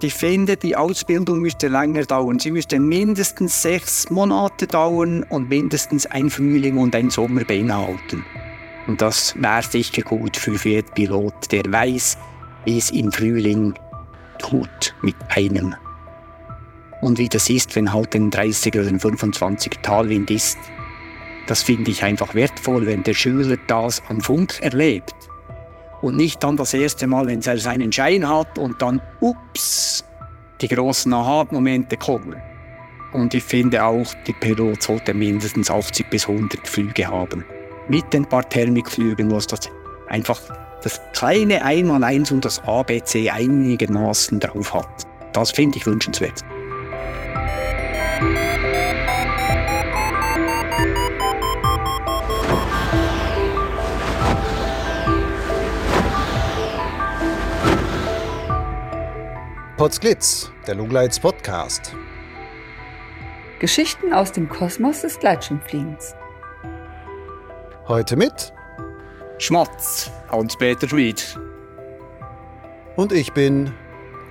Ich finde, die Ausbildung müsste länger dauern. Sie müsste mindestens sechs Monate dauern und mindestens ein Frühling und ein Sommer beinhalten. Und das wäre sicher gut für jeden Pilot, der weiß, wie es im Frühling tut mit einem. Und wie das ist, wenn halt ein 30 oder ein 25 Talwind ist. Das finde ich einfach wertvoll, wenn der Schüler das am Funk erlebt. Und nicht dann das erste Mal, wenn er seinen Schein hat und dann, ups, die großen Aha-Momente kommen. Und ich finde auch, die Pilot sollte mindestens 80 bis 100 Flüge haben. Mit den paar Thermikflügen, wo es das einfach das kleine Einmaleins und das ABC einigermaßen drauf hat. Das finde ich wünschenswert. Potsglitz, der Lugleits Podcast. Geschichten aus dem Kosmos des Gleitschirmfliegens. Heute mit Schmatz, Hans-Peter Schmid. Und ich bin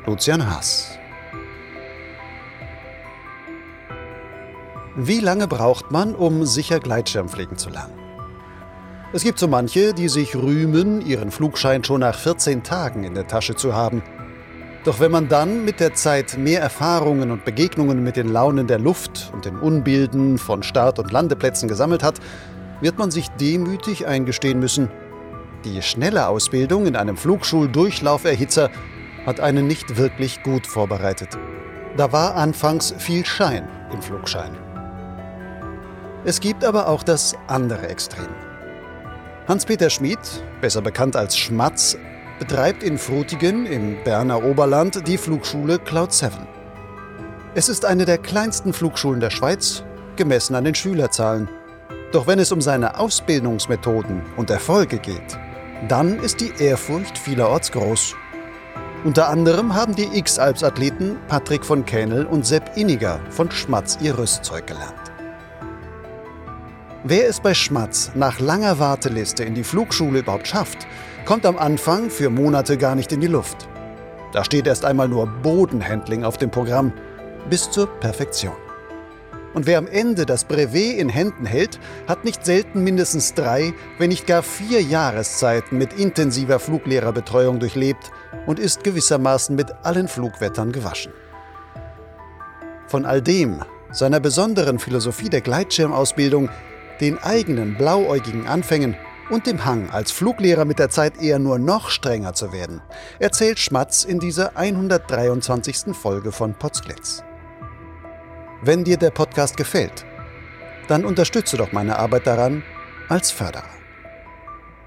Lucian Haas. Wie lange braucht man, um sicher Gleitschirm fliegen zu lernen? Es gibt so manche, die sich rühmen, ihren Flugschein schon nach 14 Tagen in der Tasche zu haben – doch wenn man dann mit der Zeit mehr Erfahrungen und Begegnungen mit den Launen der Luft und den Unbilden von Start- und Landeplätzen gesammelt hat, wird man sich demütig eingestehen müssen, die schnelle Ausbildung in einem Flugschuldurchlauferhitzer hat einen nicht wirklich gut vorbereitet. Da war anfangs viel Schein im Flugschein. Es gibt aber auch das andere Extrem. Hans-Peter Schmid, besser bekannt als Schmatz, betreibt in Frutigen im Berner Oberland die Flugschule Cloud 7. Es ist eine der kleinsten Flugschulen der Schweiz, gemessen an den Schülerzahlen. Doch wenn es um seine Ausbildungsmethoden und Erfolge geht, dann ist die Ehrfurcht vielerorts groß. Unter anderem haben die X-Alps-Athleten Patrick von Kähnel und Sepp Inniger von Schmatz ihr Rüstzeug gelernt. Wer es bei Schmatz nach langer Warteliste in die Flugschule überhaupt schafft, kommt am Anfang für Monate gar nicht in die Luft. Da steht erst einmal nur Bodenhandling auf dem Programm, bis zur Perfektion. Und wer am Ende das Brevet in Händen hält, hat nicht selten mindestens drei, wenn nicht gar vier Jahreszeiten mit intensiver Fluglehrerbetreuung durchlebt und ist gewissermaßen mit allen Flugwettern gewaschen. Von all dem, seiner besonderen Philosophie der Gleitschirmausbildung, den eigenen blauäugigen Anfängen und dem Hang, als Fluglehrer mit der Zeit eher nur noch strenger zu werden, erzählt Schmatz in dieser 123. Folge von Potsglitz. Wenn dir der Podcast gefällt, dann unterstütze doch meine Arbeit daran als Förderer.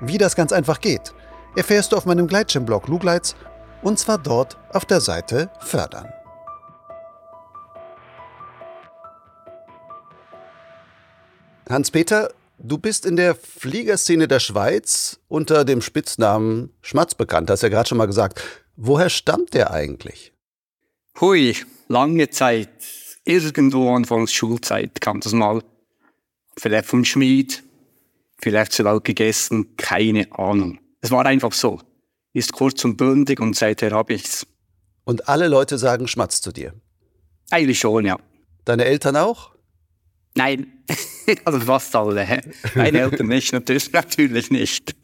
Wie das ganz einfach geht, erfährst du auf meinem Gleitschirmblog Lugleits und zwar dort auf der Seite Fördern. Hans-Peter, Du bist in der Fliegerszene der Schweiz unter dem Spitznamen Schmatz bekannt, hast ja gerade schon mal gesagt. Woher stammt der eigentlich? Hui, lange Zeit. Irgendwo anfangs Schulzeit kam das mal. Vielleicht vom Schmied, vielleicht zu laut gegessen, keine Ahnung. Es war einfach so. Ist kurz und bündig und seither habe ich's. Und alle Leute sagen Schmatz zu dir? Eigentlich schon, ja. Deine Eltern auch? Nein, also fast alle. Meine Eltern nicht, natürlich, natürlich nicht.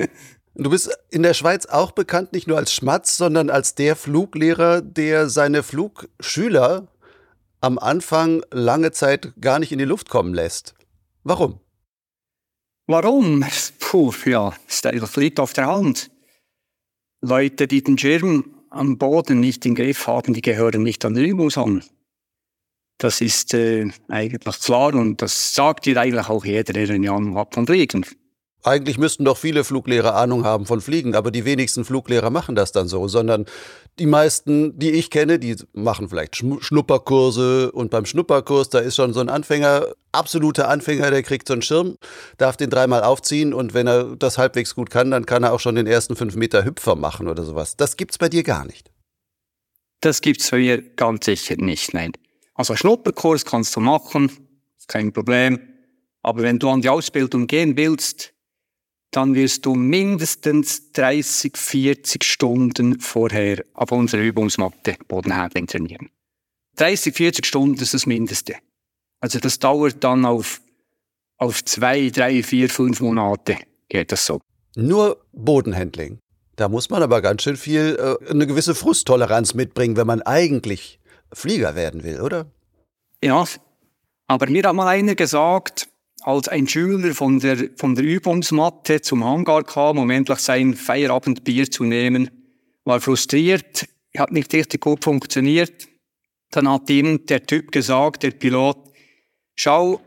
Du bist in der Schweiz auch bekannt, nicht nur als Schmatz, sondern als der Fluglehrer, der seine Flugschüler am Anfang lange Zeit gar nicht in die Luft kommen lässt. Warum? Warum? Puh, ja, das liegt auf der Hand. Leute, die den Schirm am Boden nicht im Griff haben, die gehören nicht an den Übungsraum. Das ist äh, eigentlich klar und das sagt dir eigentlich auch jeder, der eine Ahnung hat von Fliegen. Eigentlich müssten doch viele Fluglehrer Ahnung haben von Fliegen, aber die wenigsten Fluglehrer machen das dann so, sondern die meisten, die ich kenne, die machen vielleicht Schnupperkurse und beim Schnupperkurs, da ist schon so ein Anfänger, absoluter Anfänger, der kriegt so einen Schirm, darf den dreimal aufziehen und wenn er das halbwegs gut kann, dann kann er auch schon den ersten fünf Meter Hüpfer machen oder sowas. Das gibt's bei dir gar nicht. Das gibt's bei mir ganz sicher nicht, nein. Also Schnupperkurs kannst du machen, ist kein Problem. Aber wenn du an die Ausbildung gehen willst, dann wirst du mindestens 30, 40 Stunden vorher auf unserer Übungsmatte Bodenhandling trainieren. 30, 40 Stunden ist das Mindeste. Also das dauert dann auf, auf zwei, drei, vier, fünf Monate geht das so. Nur Bodenhandling. Da muss man aber ganz schön viel, äh, eine gewisse Frusttoleranz mitbringen, wenn man eigentlich Flieger werden will, oder? Ja, aber mir hat mal einer gesagt, als ein Schüler von der, von der Übungsmatte zum Hangar kam, um endlich sein Feierabendbier zu nehmen, war frustriert, hat nicht richtig gut funktioniert. Dann hat ihm der Typ gesagt, der Pilot, schau,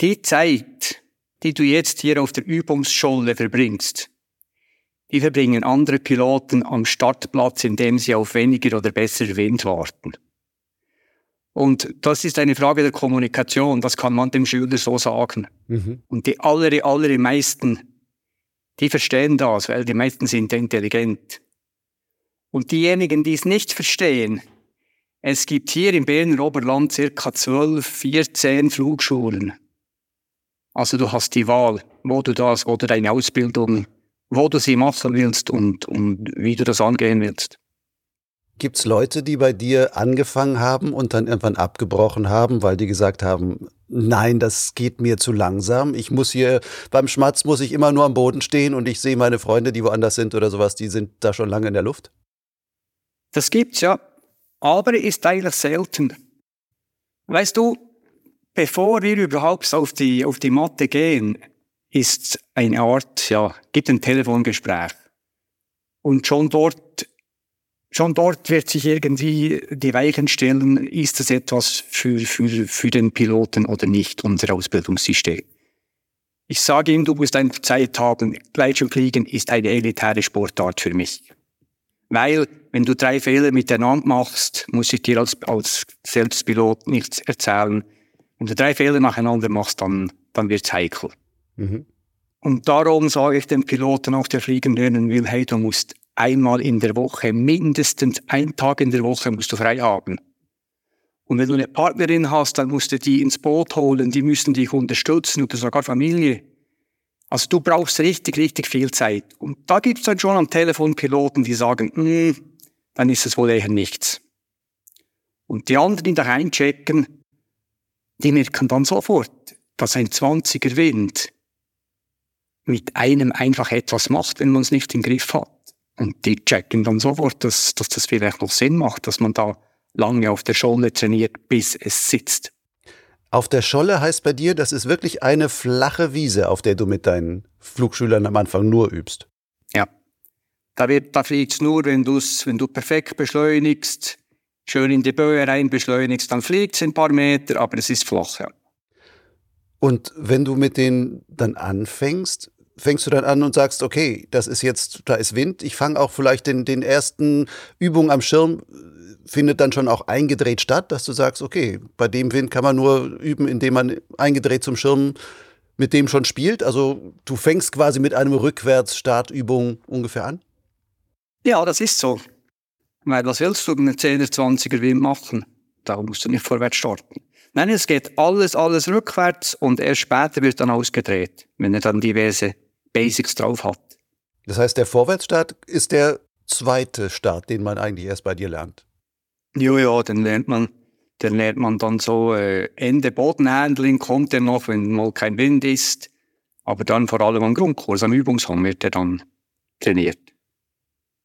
die Zeit, die du jetzt hier auf der Übungsscholle verbringst, die verbringen andere Piloten am Startplatz, indem sie auf weniger oder besser Wind warten. Und das ist eine Frage der Kommunikation, das kann man dem Schüler so sagen. Mhm. Und die aller, aller meisten, die verstehen das, weil die meisten sind intelligent. Und diejenigen, die es nicht verstehen, es gibt hier im Berner Oberland circa 12, 14 Flugschulen. Also du hast die Wahl, wo du das, du deine Ausbildung, wo du sie machen willst und, und wie du das angehen willst. Gibt es Leute, die bei dir angefangen haben und dann irgendwann abgebrochen haben, weil die gesagt haben, nein, das geht mir zu langsam. Ich muss hier, beim Schmatz muss ich immer nur am Boden stehen und ich sehe meine Freunde, die woanders sind oder sowas, die sind da schon lange in der Luft? Das gibt's ja, aber ist eigentlich selten. Weißt du, bevor wir überhaupt auf die, auf die Matte gehen, ist eine Art, ja, gibt ein Telefongespräch. Und schon dort schon dort wird sich irgendwie die Weichen stellen, ist das etwas für, für, für den Piloten oder nicht, unser Ausbildungssystem. Ich sage ihm, du musst einfach Zeit haben. Gleitschirmfliegen ist eine elitäre Sportart für mich. Weil, wenn du drei Fehler miteinander machst, muss ich dir als, als Selbstpilot nichts erzählen. Wenn du drei Fehler nacheinander machst, dann, dann wird's heikel. Mhm. Und darum sage ich dem Piloten, auch der fliegen lernen will, hey, du musst einmal in der Woche, mindestens ein Tag in der Woche musst du frei haben. Und wenn du eine Partnerin hast, dann musst du die ins Boot holen, die müssen dich unterstützen oder sogar Familie. Also du brauchst richtig, richtig viel Zeit. Und da gibt's dann schon am Telefon Piloten, die sagen, mm, dann ist es wohl eher nichts. Und die anderen, die da einchecken, die merken dann sofort, dass ein 20er Wind mit einem einfach etwas macht, wenn man es nicht im Griff hat. Und die checken dann sofort, dass, dass das vielleicht noch Sinn macht, dass man da lange auf der Scholle trainiert, bis es sitzt. Auf der Scholle heißt bei dir, das ist wirklich eine flache Wiese, auf der du mit deinen Flugschülern am Anfang nur übst. Ja. Da, wird, da fliegt's nur, wenn, du's, wenn du perfekt beschleunigst, schön in die Böe rein beschleunigst, dann fliegt's ein paar Meter, aber es ist flach, ja. Und wenn du mit denen dann anfängst, fängst du dann an und sagst, okay, das ist jetzt, da ist Wind. Ich fange auch vielleicht den, den ersten Übungen am Schirm, findet dann schon auch eingedreht statt, dass du sagst, okay, bei dem Wind kann man nur üben, indem man eingedreht zum Schirm mit dem schon spielt. Also du fängst quasi mit einem Rückwärts-Startübung ungefähr an? Ja, das ist so. Weil was willst du mit einem 10er, 20er Wind machen? Da musst du nicht vorwärts starten. Nein, es geht alles, alles rückwärts und erst später wird dann ausgedreht, wenn er dann diverse Basics drauf hat. Das heißt, der Vorwärtsstart ist der zweite Start, den man eigentlich erst bei dir lernt. Ja, ja, den lernt man, den lernt man dann so äh, Ende Bodenhandling kommt er noch, wenn mal kein Wind ist. Aber dann vor allem am Grundkurs, am Übungshang wird er dann trainiert.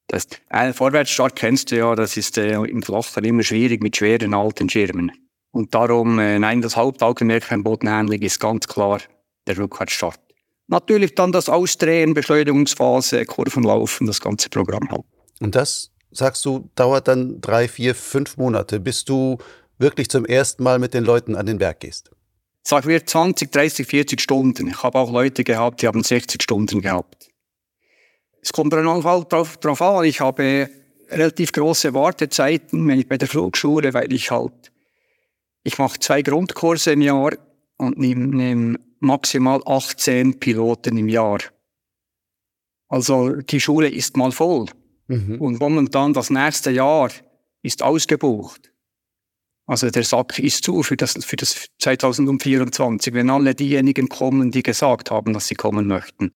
Das, äh, Vorwärtsstart kennst du ja, das ist äh, im Flachen immer schwierig mit schweren alten Schirmen. Und darum, äh, nein, das Hauptaugenmerk beim Bodenhandling ist ganz klar der Rückwärtsstart. Natürlich dann das Ausdrehen, Beschleunigungsphase, Kurvenlaufen, das ganze Programm halt. Und das, sagst du, dauert dann drei, vier, fünf Monate, bis du wirklich zum ersten Mal mit den Leuten an den Berg gehst? Sagen wir 20, 30, 40 Stunden. Ich habe auch Leute gehabt, die haben 60 Stunden gehabt. Es kommt dann auch drauf, drauf an. Ich habe relativ große Wartezeiten bei der Flugschule, weil ich halt, ich mache zwei Grundkurse im Jahr und nehme nehm maximal 18 Piloten im Jahr. Also die Schule ist mal voll. Mhm. Und momentan das nächste Jahr ist ausgebucht. Also der Sack ist zu für das, für das 2024, wenn alle diejenigen kommen, die gesagt haben, dass sie kommen möchten.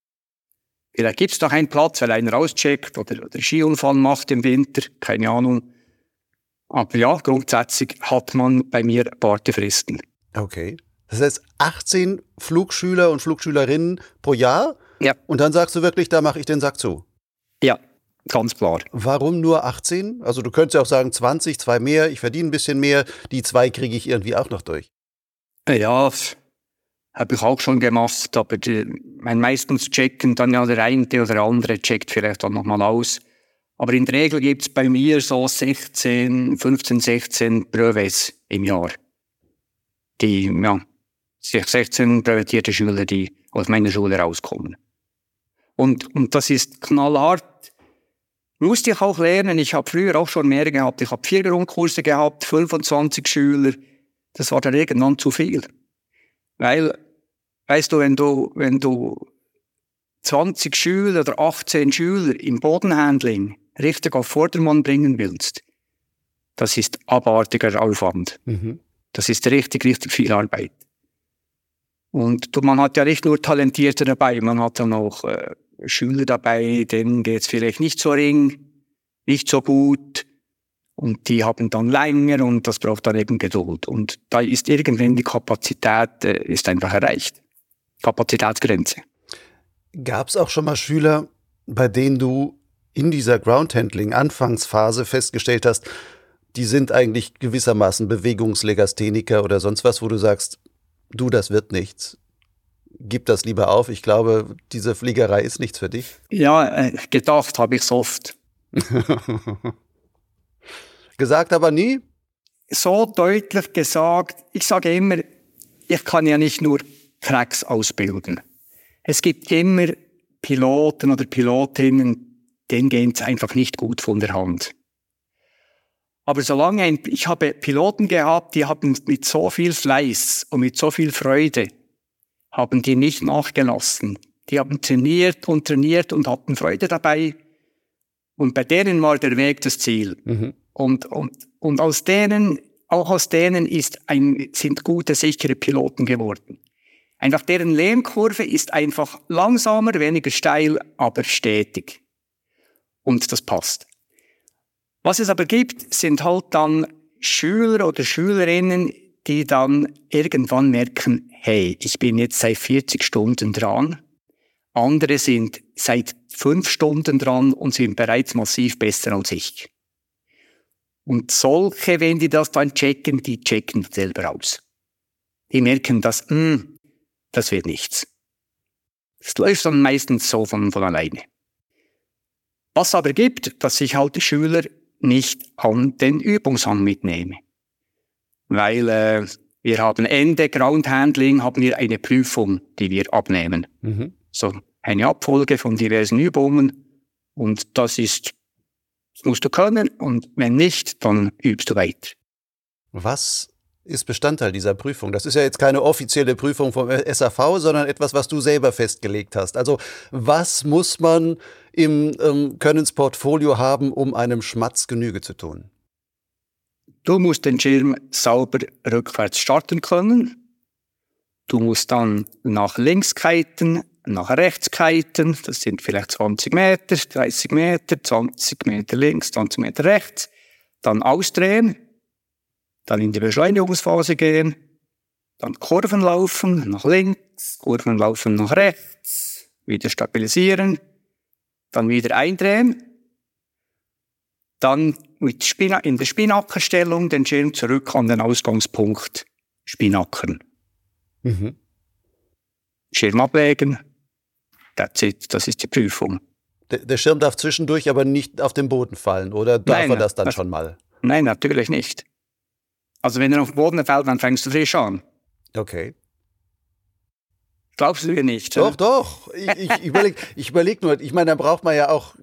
Vielleicht gibt es noch einen Platz, weil einer auscheckt oder, oder Skiunfall macht im Winter, keine Ahnung. Aber ja, grundsätzlich hat man bei mir Wartefristen. Okay. Das heißt 18 Flugschüler und Flugschülerinnen pro Jahr? Ja. Und dann sagst du wirklich, da mache ich den Sack zu. Ja, ganz klar. Warum nur 18? Also du könntest ja auch sagen 20, zwei mehr, ich verdiene ein bisschen mehr, die zwei kriege ich irgendwie auch noch durch. Ja, habe ich auch schon gemacht, aber die, mein meistens checken dann ja der eine oder andere checkt vielleicht dann nochmal aus. Aber in der Regel gibt's bei mir so 16, 15, 16 Brevets im Jahr. Die, ja, 16 brevetierte Schüler, die aus meiner Schule rauskommen. Und, und das ist knallhart. Musste ich auch lernen. Ich habe früher auch schon mehr gehabt. Ich habe vier Grundkurse gehabt, 25 Schüler. Das war dann irgendwann zu viel. Weil, weißt du, wenn du, wenn du 20 Schüler oder 18 Schüler im Bodenhandling richtig auf Vordermann bringen willst, das ist abartiger Aufwand. Mhm. Das ist richtig, richtig viel Arbeit. Und man hat ja nicht nur Talentierte dabei, man hat dann auch äh, Schüler dabei, denen geht's vielleicht nicht so ring, nicht so gut. Und die haben dann länger und das braucht dann eben Geduld. Und da ist irgendwann die Kapazität äh, ist einfach erreicht. Kapazitätsgrenze. Gab es auch schon mal Schüler, bei denen du in dieser Groundhandling-Anfangsphase festgestellt hast, die sind eigentlich gewissermaßen Bewegungslegastheniker oder sonst was, wo du sagst, du, das wird nichts. Gib das lieber auf. Ich glaube, diese Fliegerei ist nichts für dich. Ja, äh, gedacht habe ich oft. Gesagt aber nie? So deutlich gesagt, ich sage immer, ich kann ja nicht nur Cracks ausbilden. Es gibt immer Piloten oder Pilotinnen, denen geht es einfach nicht gut von der Hand. Aber solange ein, ich habe Piloten gehabt, die haben mit so viel Fleiß und mit so viel Freude, haben die nicht nachgelassen. Die haben trainiert und trainiert und hatten Freude dabei. Und bei denen war der Weg das Ziel. Mhm. Und, und, und aus denen, auch aus denen ist ein, sind gute, sichere Piloten geworden. Einfach deren Lehmkurve ist einfach langsamer, weniger steil, aber stetig. Und das passt. Was es aber gibt, sind halt dann Schüler oder Schülerinnen, die dann irgendwann merken, hey, ich bin jetzt seit 40 Stunden dran. Andere sind seit fünf Stunden dran und sind bereits massiv besser als ich. Und solche, wenn die das dann checken, die checken selber aus. Die merken, dass, mh, das wird nichts. Es läuft dann meistens so von, von alleine. Was aber gibt, dass sich halt die Schüler nicht an den Übungshang mitnehme. Weil äh, wir haben Ende Ground Handling, haben wir eine Prüfung, die wir abnehmen. Mhm. So eine Abfolge von diversen Übungen und das ist, das musst du können und wenn nicht, dann übst du weiter. Was ist Bestandteil dieser Prüfung? Das ist ja jetzt keine offizielle Prüfung vom SAV, sondern etwas, was du selber festgelegt hast. Also was muss man im ähm, Könnensportfolio haben, um einem Schmatz Genüge zu tun? Du musst den Schirm sauber rückwärts starten können. Du musst dann nach links kiten, nach rechts kiten. Das sind vielleicht 20 Meter, 30 Meter, 20 Meter links, 20 Meter rechts. Dann ausdrehen, dann in die Beschleunigungsphase gehen, dann Kurven laufen nach links, Kurven laufen nach rechts, wieder stabilisieren, dann wieder eindrehen, dann mit Spina in der Spinackerstellung den Schirm zurück an den Ausgangspunkt Spinackern. Mhm. Schirm ablegen, that's it, das ist die Prüfung. Der, der Schirm darf zwischendurch aber nicht auf den Boden fallen, oder darf Nein, er das dann das- schon mal? Nein, natürlich nicht. Also wenn er auf den Boden fällt, dann fängst du frisch an. Okay. Glaubst du mir nicht? Doch, hä? doch. Ich, ich überlege ich überleg nur, ich meine, da braucht man ja auch,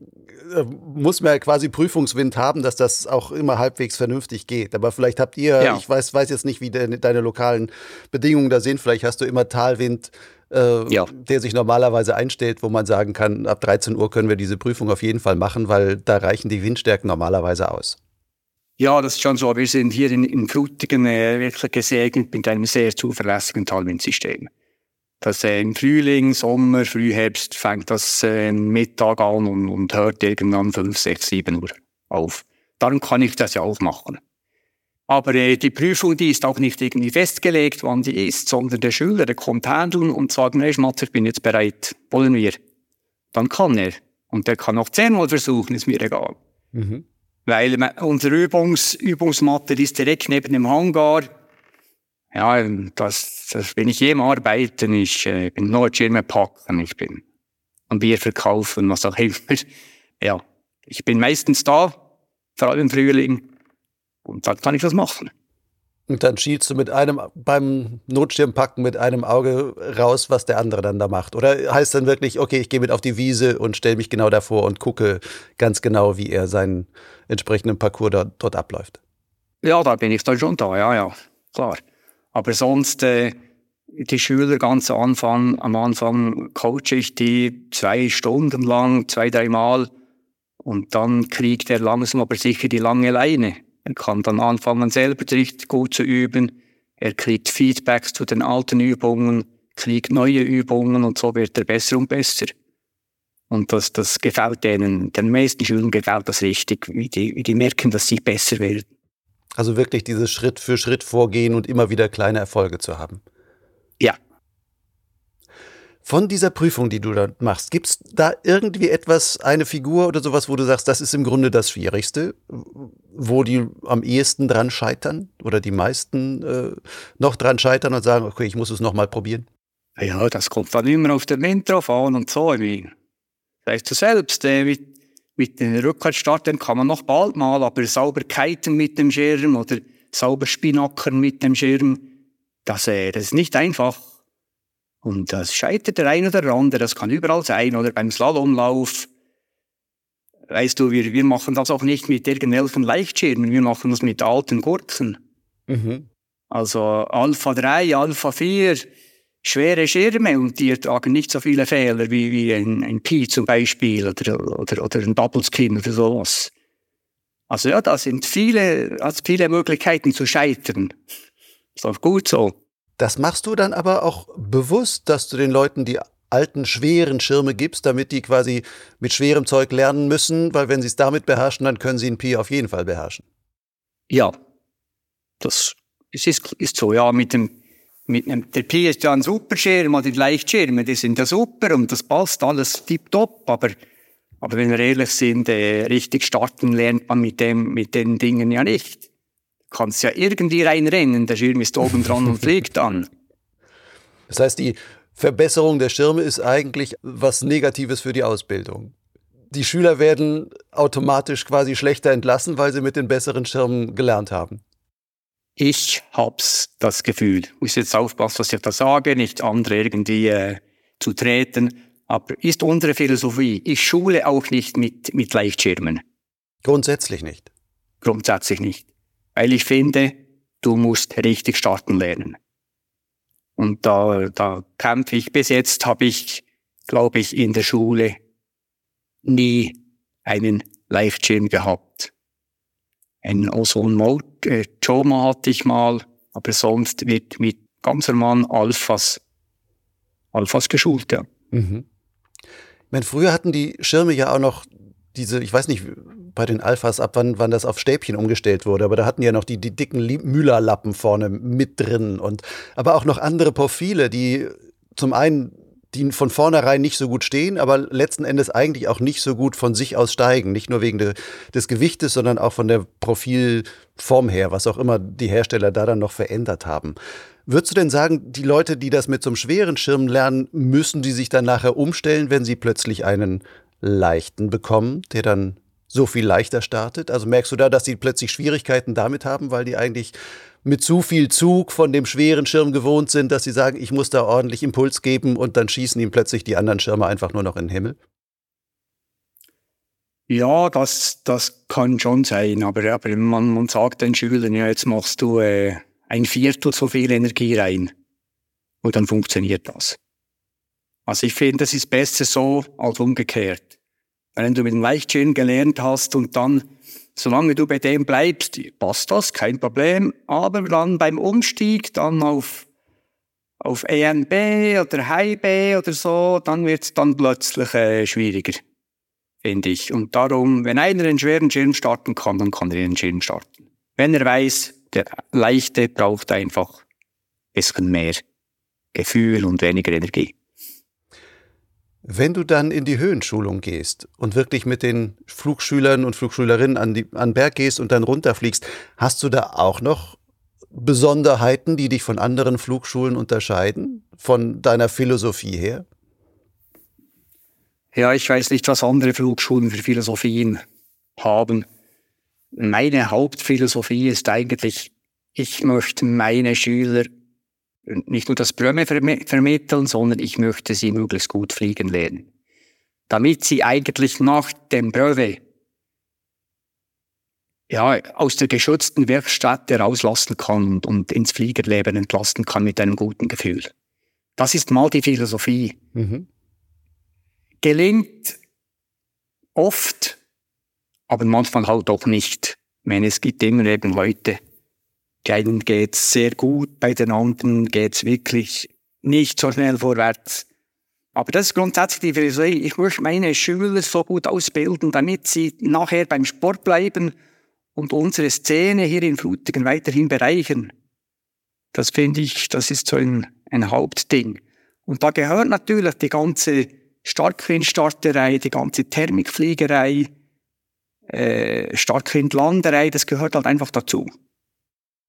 äh, muss man ja quasi Prüfungswind haben, dass das auch immer halbwegs vernünftig geht. Aber vielleicht habt ihr, Ja. ich weiß, weiß jetzt nicht, wie de, deine lokalen Bedingungen da sind, vielleicht hast du immer Talwind, äh, Ja. der sich normalerweise einstellt, wo man sagen kann, ab 13 Uhr können wir diese Prüfung auf jeden Fall machen, weil da reichen die Windstärken normalerweise aus. Ja, das ist schon so. Wir sind hier in, in Frutigen äh, wirklich gesegnet mit einem sehr zuverlässigen Talwindsystem. Das, äh, Im Frühling, Sommer, Frühherbst fängt das äh, Mittag an und, und hört irgendwann 5, 6, 7 Uhr auf. Darum kann ich das ja auch machen. Aber äh, die Prüfung, die ist auch nicht irgendwie festgelegt, wann die ist, sondern der Schüler, der kommt handeln und sagt, nee, Schmatzer, ich bin jetzt bereit, wollen wir. Dann kann er. Und der kann noch zehnmal versuchen, ist mir egal. Mhm. Weil unsere Übungs Übungsmatte ist direkt neben dem Hangar. Ja, das, das wenn ich je im Arbeiten, ich äh, bin nur Schirme packen, ich bin am Bier verkaufen, was auch immer. Ja, ich bin meistens da, vor allem im Frühling, und dann kann ich das machen. Und dann schielst du mit einem beim Notschirmpacken mit einem Auge raus, was der andere dann da macht. Oder heißt dann wirklich, okay, ich gehe mit auf die Wiese und stelle mich genau davor und gucke ganz genau, wie er seinen entsprechenden Parcours dort, dort abläuft. Ja, da bin ich dann schon da, ja, ja, klar. Aber sonst, äh, die Schüler ganz am Anfang, am Anfang coache ich die zwei Stunden lang, zwei, dreimal. Und dann kriegt er langsam aber sicher die lange Leine. Er kann dann anfangen, selber richtig gut zu üben. Er kriegt Feedbacks zu den alten Übungen, kriegt neue Übungen und so wird er besser und besser. Und das, das gefällt denen, den meisten Schülern gefällt das richtig, wie die, wie die merken, dass sie besser werden. Also wirklich dieses Schritt für Schritt vorgehen und immer wieder kleine Erfolge zu haben. Ja, von dieser Prüfung, die du da machst, gibt es da irgendwie etwas, eine Figur oder sowas, wo du sagst, das ist im Grunde das Schwierigste, wo die am ehesten dran scheitern oder die meisten äh, noch dran scheitern und sagen, okay, ich muss es nochmal probieren? Ja, das kommt dann immer auf den Wind drauf an und so. Weißt du selbst, äh, mit, den Rückwärtsstartern kann man noch bald mal, aber sauber kiten mit dem Schirm oder sauber Spinackern mit dem Schirm, das, äh, das ist nicht einfach. Und das scheitert der ein oder andere, das kann überall sein, oder beim Slalomlauf. Weißt du, wir, wir machen das auch nicht mit irgendwelchen Leichtschirmen, wir machen das mit alten Gurken. Mhm. Also Alpha 3, Alpha 4, schwere Schirme und die tragen nicht so viele Fehler wie, wie ein, ein Pi zum Beispiel oder, oder, oder ein Double Skin oder sowas. Also ja, da sind viele, also viele Möglichkeiten zu scheitern. Ist auch gut so. Das machst du dann aber auch bewusst, dass du den Leuten die alten, schweren Schirme gibst, damit die quasi mit schwerem Zeug lernen müssen, weil wenn sie es damit beherrschen, dann können sie einen Pi auf jeden Fall beherrschen. Ja, das ist, ist so, ja, mit dem, mit der Pi ist ja ein super Schirm, oder die Leichtschirme, die sind ja super und das passt alles tipptopp, aber, aber wenn wir ehrlich sind, äh, richtig starten lernt man mit dem, mit den Dingen ja nicht kannst ja irgendwie reinrennen, der Schirm ist oben dran und fliegt an. Das heißt, die Verbesserung der Schirme ist eigentlich was Negatives für die Ausbildung. Die Schüler werden automatisch quasi schlechter entlassen, weil sie mit den besseren Schirmen gelernt haben. Ich hab's das Gefühl. Ich muss jetzt aufpassen, was ich da sage, nicht andere irgendwie äh, zu treten. Aber ist unsere Philosophie. Ich schule auch nicht mit, mit Leichtschirmen. Grundsätzlich nicht. Grundsätzlich nicht weil ich finde, du musst richtig starten lernen. Und da, da kämpfe ich. Bis jetzt habe ich, glaube ich, in der Schule nie einen Live-Gym gehabt. Ein Ozone Mode äh, hatte ich mal, aber sonst wird mit ganz normal Alphas, Alphas geschult, ja. Mhm. Ich meine, früher hatten die Schirme ja auch noch diese, ich weiß nicht, bei den Alphas ab wann, wann das auf Stäbchen umgestellt wurde, aber da hatten ja noch die, die dicken Müller-Lappen vorne mit drin und aber auch noch andere Profile, die zum einen die von vornherein nicht so gut stehen, aber letzten Endes eigentlich auch nicht so gut von sich aus steigen. Nicht nur wegen de, des Gewichtes, sondern auch von der Profilform her, was auch immer die Hersteller da dann noch verändert haben. Würdest du denn sagen, die Leute, die das mit so einem schweren Schirm lernen, müssen die sich dann nachher umstellen, wenn sie plötzlich einen leichten bekommen, der dann so viel leichter startet? Also merkst du da, dass die plötzlich Schwierigkeiten damit haben, weil die eigentlich mit zu viel Zug von dem schweren Schirm gewohnt sind, dass sie sagen, ich muss da ordentlich Impuls geben und dann schießen ihm plötzlich die anderen Schirme einfach nur noch in den Himmel? Ja, das, das kann schon sein, aber, aber man, man sagt den Schülern, ja, jetzt machst du äh, ein Viertel so viel Energie rein und dann funktioniert das. Also ich finde, es ist besser so als umgekehrt. Wenn du mit dem Leichtschirm gelernt hast und dann, solange du bei dem bleibst, passt das, kein Problem. Aber dann beim Umstieg dann auf, auf ENB oder HB oder so, dann wird es dann plötzlich äh, schwieriger, finde ich. Und darum, wenn einer einen schweren Schirm starten kann, dann kann er einen Schirm starten. Wenn er weiß, der Leichte braucht einfach ein bisschen mehr Gefühl und weniger Energie. Wenn du dann in die Höhenschulung gehst und wirklich mit den Flugschülern und Flugschülerinnen an, die, an Berg gehst und dann runterfliegst, hast du da auch noch Besonderheiten, die dich von anderen Flugschulen unterscheiden, von deiner Philosophie her? Ja, ich weiß nicht, was andere Flugschulen für Philosophien haben. Meine Hauptphilosophie ist eigentlich, ich möchte meine Schüler nicht nur das Brömme vermitteln, sondern ich möchte sie möglichst gut fliegen lernen. Damit sie eigentlich nach dem Brevet ja, aus der geschützten Werkstatt herauslassen kann und, und ins Fliegerleben entlasten kann mit einem guten Gefühl. Das ist mal die Philosophie. Mhm. Gelingt oft, aber manchmal halt auch nicht. Ich meine, es gibt immer eben Leute, die einen geht's sehr gut, bei den anderen geht's wirklich nicht so schnell vorwärts. Aber das ist grundsätzlich die Philosophie. Ich möchte meine Schüler so gut ausbilden, damit sie nachher beim Sport bleiben und unsere Szene hier in Frutigen weiterhin bereichern. Das finde ich, das ist so ein, ein Hauptding. Und da gehört natürlich die ganze Starkwindstarterei, die ganze Thermikfliegerei, äh, Starkwindlanderei, das gehört halt einfach dazu.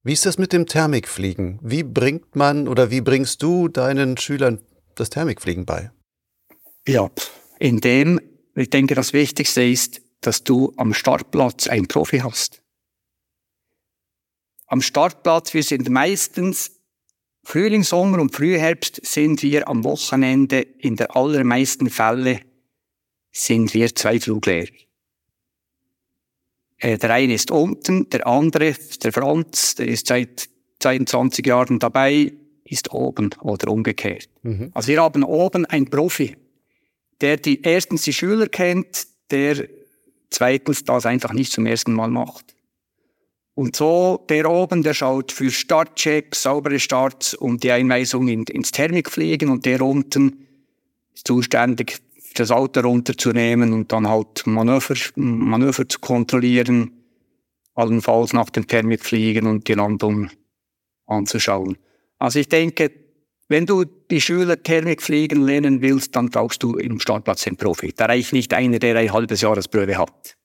Wie ist das mit dem Thermikfliegen? Wie bringt man oder wie bringst du deinen Schülern das Thermikfliegen bei? Ja, indem, ich denke, das Wichtigste ist, dass du am Startplatz einen Profi hast. Am Startplatz, wir sind meistens Frühling, Sommer und Frühherbst sind wir am Wochenende in der allermeisten Fälle sind wir zwei Fluglehrer. Äh, der eine ist unten, der andere, der Franz, der ist seit 22 Jahren dabei, ist oben oder umgekehrt. Mhm. Also wir haben oben einen Profi, der die erstens die Schüler kennt, der zweitens das einfach nicht zum ersten Mal macht. Und so, der oben, der schaut für Startchecks, saubere Starts und die Einweisung in, ins Thermikfliegen und der unten ist zuständig, das Auto runterzunehmen und dann halt Manöver, Manöver zu kontrollieren, allenfalls nach dem Thermikfliegen und die Landung anzuschauen. Also ich denke, wenn du die Schüler Thermik fliegen lernen willst, dann brauchst du im Startplatz den Profi. Da reicht nicht einer, der ein halbes Jahresprobe hat.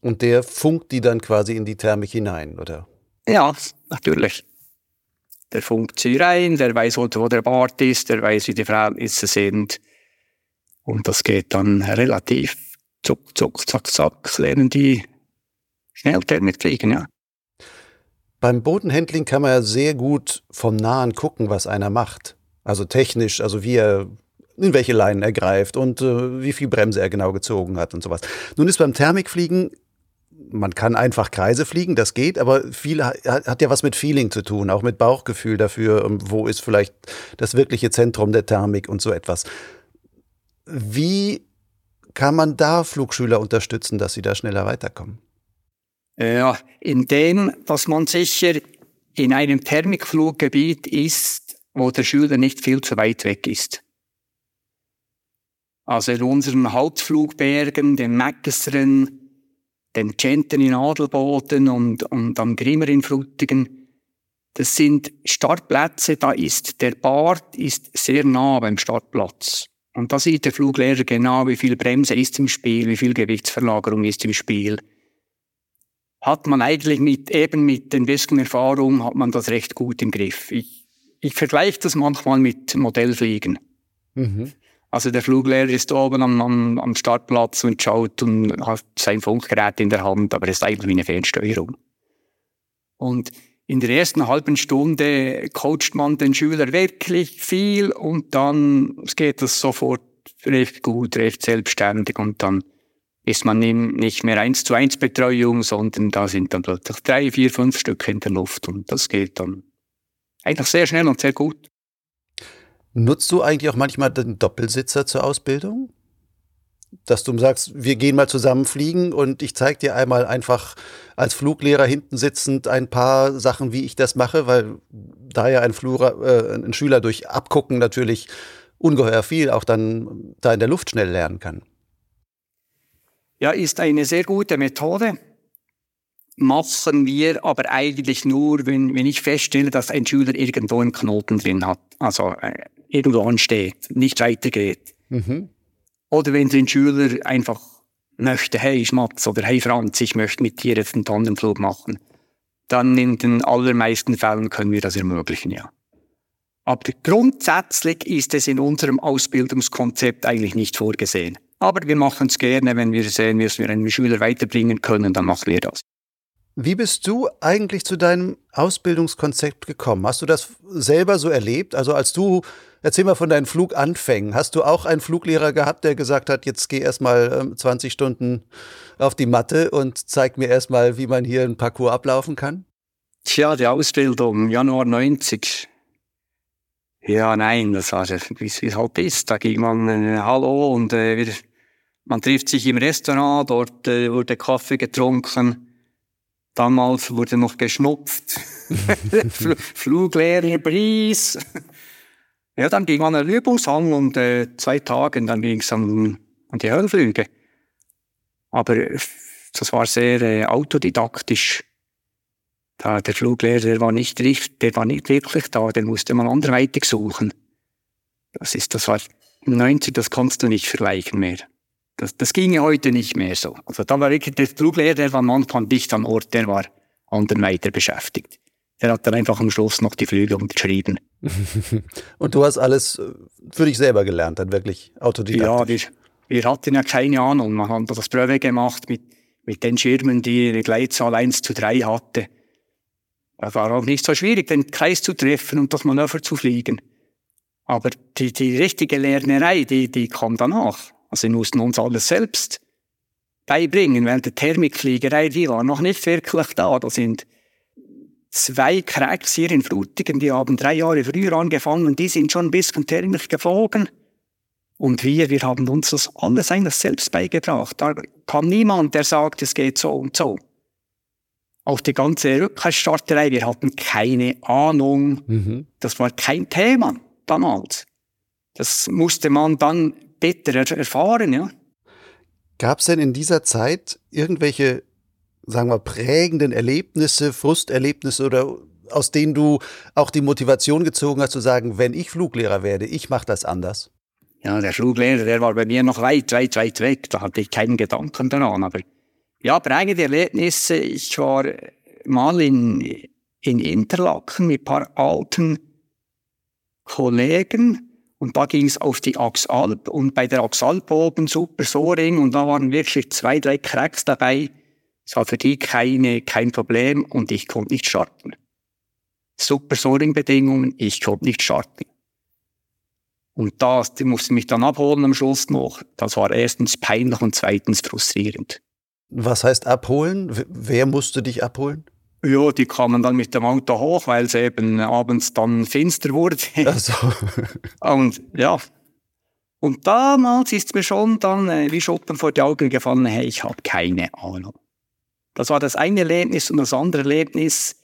Und der funkt die dann quasi in die Thermik hinein, oder? Ja, natürlich. Der funkt sie rein, der weiß, wo der Bart ist, der weiß, wie die Verhältnisse sind. Und das geht dann relativ zuck, zuck, zack, zack, lernen die schnell Thermik fliegen, ja. Beim Bodenhandling kann man ja sehr gut vom Nahen gucken, was einer macht. Also technisch, also wie er in welche Leinen er greift und äh, wie viel Bremse er genau gezogen hat und sowas. Nun ist beim Thermikfliegen, man kann einfach Kreise fliegen, das geht, aber viel hat, hat ja was mit Feeling zu tun, auch mit Bauchgefühl dafür, ähm, wo ist vielleicht das wirkliche Zentrum der Thermik und so etwas. Wie kann man da Flugschüler unterstützen, dass sie da schneller weiterkommen? Ja, indem, dass man sicher in einem Thermikfluggebiet ist, wo der Schüler nicht viel zu weit weg ist. Also in unseren Hauptflugbergen, den Mäckesren, den Genten in Adelboden und, und am Grimmer in Frutigen, das sind Startplätze, da ist der Bart ist sehr nah beim Startplatz. Und da sieht der Fluglehrer genau, wie viel Bremse ist im Spiel, wie viel Gewichtsverlagerung ist im Spiel hat man eigentlich mit, eben mit den bisschen Erfahrung, hat man das recht gut im Griff. Ich, ich vergleiche das manchmal mit Modellfliegen. Mhm. Also der Fluglehrer ist oben am, am, am Startplatz und schaut und hat sein Funkgerät in der Hand, aber es ist eigentlich wie eine Fernsteuerung. Und in der ersten halben Stunde coacht man den Schüler wirklich viel und dann geht das sofort recht gut, recht selbstständig und dann ist man nicht mehr eins zu eins Betreuung, sondern da sind dann plötzlich drei, vier, fünf Stück in der Luft und das geht dann eigentlich sehr schnell und sehr gut. Nutzt du eigentlich auch manchmal den Doppelsitzer zur Ausbildung? Dass du sagst, wir gehen mal zusammen fliegen und ich zeige dir einmal einfach als Fluglehrer hinten sitzend ein paar Sachen, wie ich das mache, weil da ja ein, Flura, äh, ein Schüler durch Abgucken natürlich ungeheuer viel auch dann da in der Luft schnell lernen kann. Ja, ist eine sehr gute Methode. Machen wir aber eigentlich nur, wenn, wenn ich feststelle, dass ein Schüler irgendwo einen Knoten drin hat, also äh, irgendwo ansteht, nicht weitergeht. Mhm. Oder wenn ein Schüler einfach möchte, hey Schmatz oder hey Franz, ich möchte mit dir jetzt einen Tonnenflug machen, dann in den allermeisten Fällen können wir das ermöglichen, ja. Aber grundsätzlich ist es in unserem Ausbildungskonzept eigentlich nicht vorgesehen. Aber wir machen es gerne, wenn wir sehen, dass wir einen Schüler weiterbringen können, dann machen wir das. Wie bist du eigentlich zu deinem Ausbildungskonzept gekommen? Hast du das selber so erlebt? Also als du, erzähl mal von deinen Fluganfängen. Hast du auch einen Fluglehrer gehabt, der gesagt hat, jetzt geh erstmal 20 ähm, Stunden auf die Matte und zeig mir erstmal, wie man hier einen Parcours ablaufen kann? Tja, die Ausbildung, Januar 90. Ja, nein, das war, wie es halt ist. Da ging man, äh, hallo, und äh, wir, man trifft sich im Restaurant, dort äh, wurde Kaffee getrunken Damals wurde noch geschnupft. Fluglehrer, Preis. Ja, dann ging man an der Übungshang und äh, zwei Tagen, dann ging es an, an die Höhenflüge. Aber das war sehr äh, autodidaktisch. Da, der Fluglehrer, der war nicht, der war nicht wirklich da, den musste man anderweitig suchen. Das ist, das war 90, das kannst du nicht vergleichen mehr. Das, das ginge heute nicht mehr so. Also da war wirklich der Fluglehrer, der war manchmal dicht am Ort, der war anderweitig beschäftigt. Der hat dann einfach am Schluss noch die Flüge unterschrieben. Und du hast alles äh, für dich selber gelernt, dann wirklich autodidaktisch? Ja, wir, wir hatten ja keine Ahnung. Man hat das Prüfe gemacht mit, mit den Schirmen, die eine Gleitzahl 1 zu 3 hatte. Das war auch nicht so schwierig, den Kreis zu treffen und das Manöver zu fliegen. Aber die, die richtige Lernerei, die, die kam danach. Also wir mussten uns alles selbst beibringen, weil die Thermikfliegerei, die war noch nicht wirklich da. Da sind zwei Cracks hier in Frutigen, die haben drei Jahre früher angefangen, die sind schon ein bisschen thermisch geflogen. Und wir, wir haben uns das alles eigentlich selbst beigebracht. Da kam niemand, der sagt, es geht so und so. Auch die ganze Rückkehrsstarterei, wir hatten keine Ahnung. Mhm. Das war kein Thema damals. Das musste man dann bitter erfahren, ja. Gab es denn in dieser Zeit irgendwelche, sagen wir, prägenden Erlebnisse, Frusterlebnisse oder aus denen du auch die Motivation gezogen hast zu sagen, wenn ich Fluglehrer werde, ich mache das anders? Ja, der Fluglehrer, der war bei mir noch weit, weit, weit weg. Da hatte ich keinen Gedanken daran. Aber ja, prägende Erlebnisse. Ich war mal in, in Interlaken mit ein paar alten Kollegen und da ging es auf die Axalp und bei der Axalp oben super Soaring und da waren wirklich zwei, drei Cracks dabei. Es war für die keine, kein Problem und ich konnte nicht starten. Super Soaring-Bedingungen, ich konnte nicht starten. Und das, die musste mich dann abholen am Schluss noch. Das war erstens peinlich und zweitens frustrierend. Was heißt abholen? Wer musste dich abholen? Ja, die kamen dann mit dem Auto hoch, weil es eben abends dann finster wurde. Ach so. und ja. Und damals ist mir schon dann äh, wie Schuppen vor die Augen gefallen, hey, ich habe keine Ahnung. Das war das eine Erlebnis und das andere Erlebnis,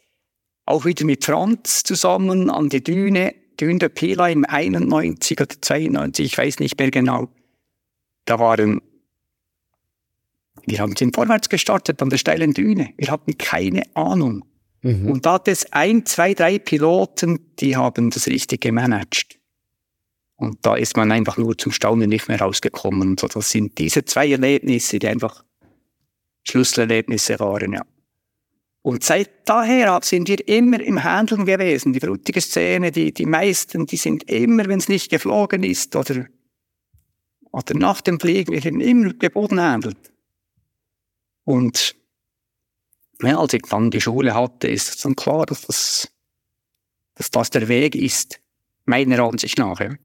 auch wieder mit Franz zusammen an die Düne, Düne der Pila im 91 oder 92, ich weiß nicht mehr genau. Da waren wir haben sind vorwärts gestartet an der steilen Düne. Wir hatten keine Ahnung. Mhm. Und da hat es ein, zwei, drei Piloten, die haben das richtig gemanagt. Und da ist man einfach nur zum Staunen nicht mehr rausgekommen. Und so, das sind diese zwei Erlebnisse, die einfach Schlüsselerlebnisse waren, ja. Und seit daher sind wir immer im Handeln gewesen. Die frutige Szene, die, die meisten, die sind immer, wenn es nicht geflogen ist oder, oder nach dem Fliegen, wir sind immer geboten handelt. Und ja, als ich dann die Schule hatte, ist es dann klar, dass das, dass das der Weg ist, meiner Ansicht nach. Ja.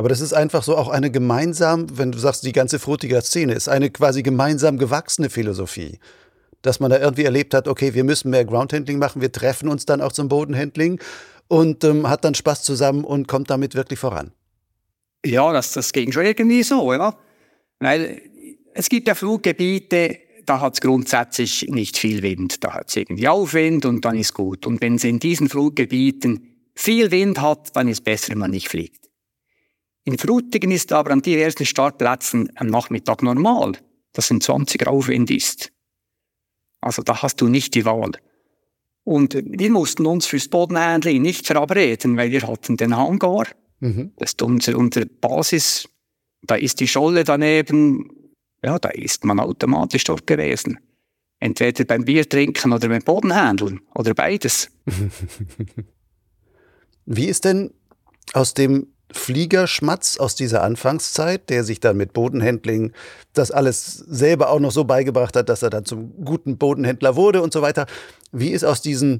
Aber das ist einfach so auch eine gemeinsam, wenn du sagst, die ganze Frutiger Szene ist eine quasi gemeinsam gewachsene Philosophie. Dass man da irgendwie erlebt hat, okay, wir müssen mehr Groundhandling machen, wir treffen uns dann auch zum Bodenhandling und ähm, hat dann Spaß zusammen und kommt damit wirklich voran. Ja, das, das ging schon irgendwie so, ja. Weil es gibt ja Fluggebiete, da hat es grundsätzlich nicht viel Wind. Da hat es irgendwie Aufwind und dann ist gut. Und wenn es in diesen Fluggebieten viel Wind hat, dann ist besser, wenn man nicht fliegt. In Frutigen ist aber an diversen Startplätzen am Nachmittag normal, dass ein 20er Aufwind ist. Also da hast du nicht die Wahl. Und wir mussten uns fürs Bodenhandling nicht verabreden, weil wir hatten den Hangar. Mhm. Das ist unsere, unsere Basis. Da ist die Scholle daneben. Ja, da ist man automatisch dort gewesen. Entweder beim Bier trinken oder beim Bodenhandeln oder beides. Wie ist denn aus dem Fliegerschmatz aus dieser Anfangszeit, der sich dann mit Bodenhandling das alles selber auch noch so beigebracht hat, dass er dann zum guten Bodenhändler wurde und so weiter. Wie ist aus diesem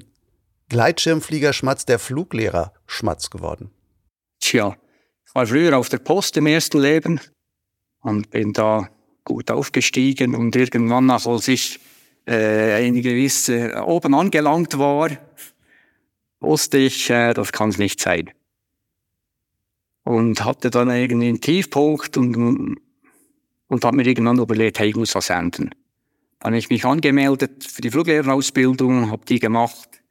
Gleitschirmfliegerschmatz der Fluglehrer-Schmatz geworden? Tja, ich war früher auf der Post im ersten Leben und bin da gut aufgestiegen und irgendwann, als ich äh, eine gewisse oben angelangt war, wusste ich, äh, das kann es nicht sein und hatte dann irgendwie einen Tiefpunkt und, und habe mir irgendwann überlegt, hey, ich muss was ändern. Dann habe ich mich angemeldet für die Fluglehrerausbildung, habe die gemacht,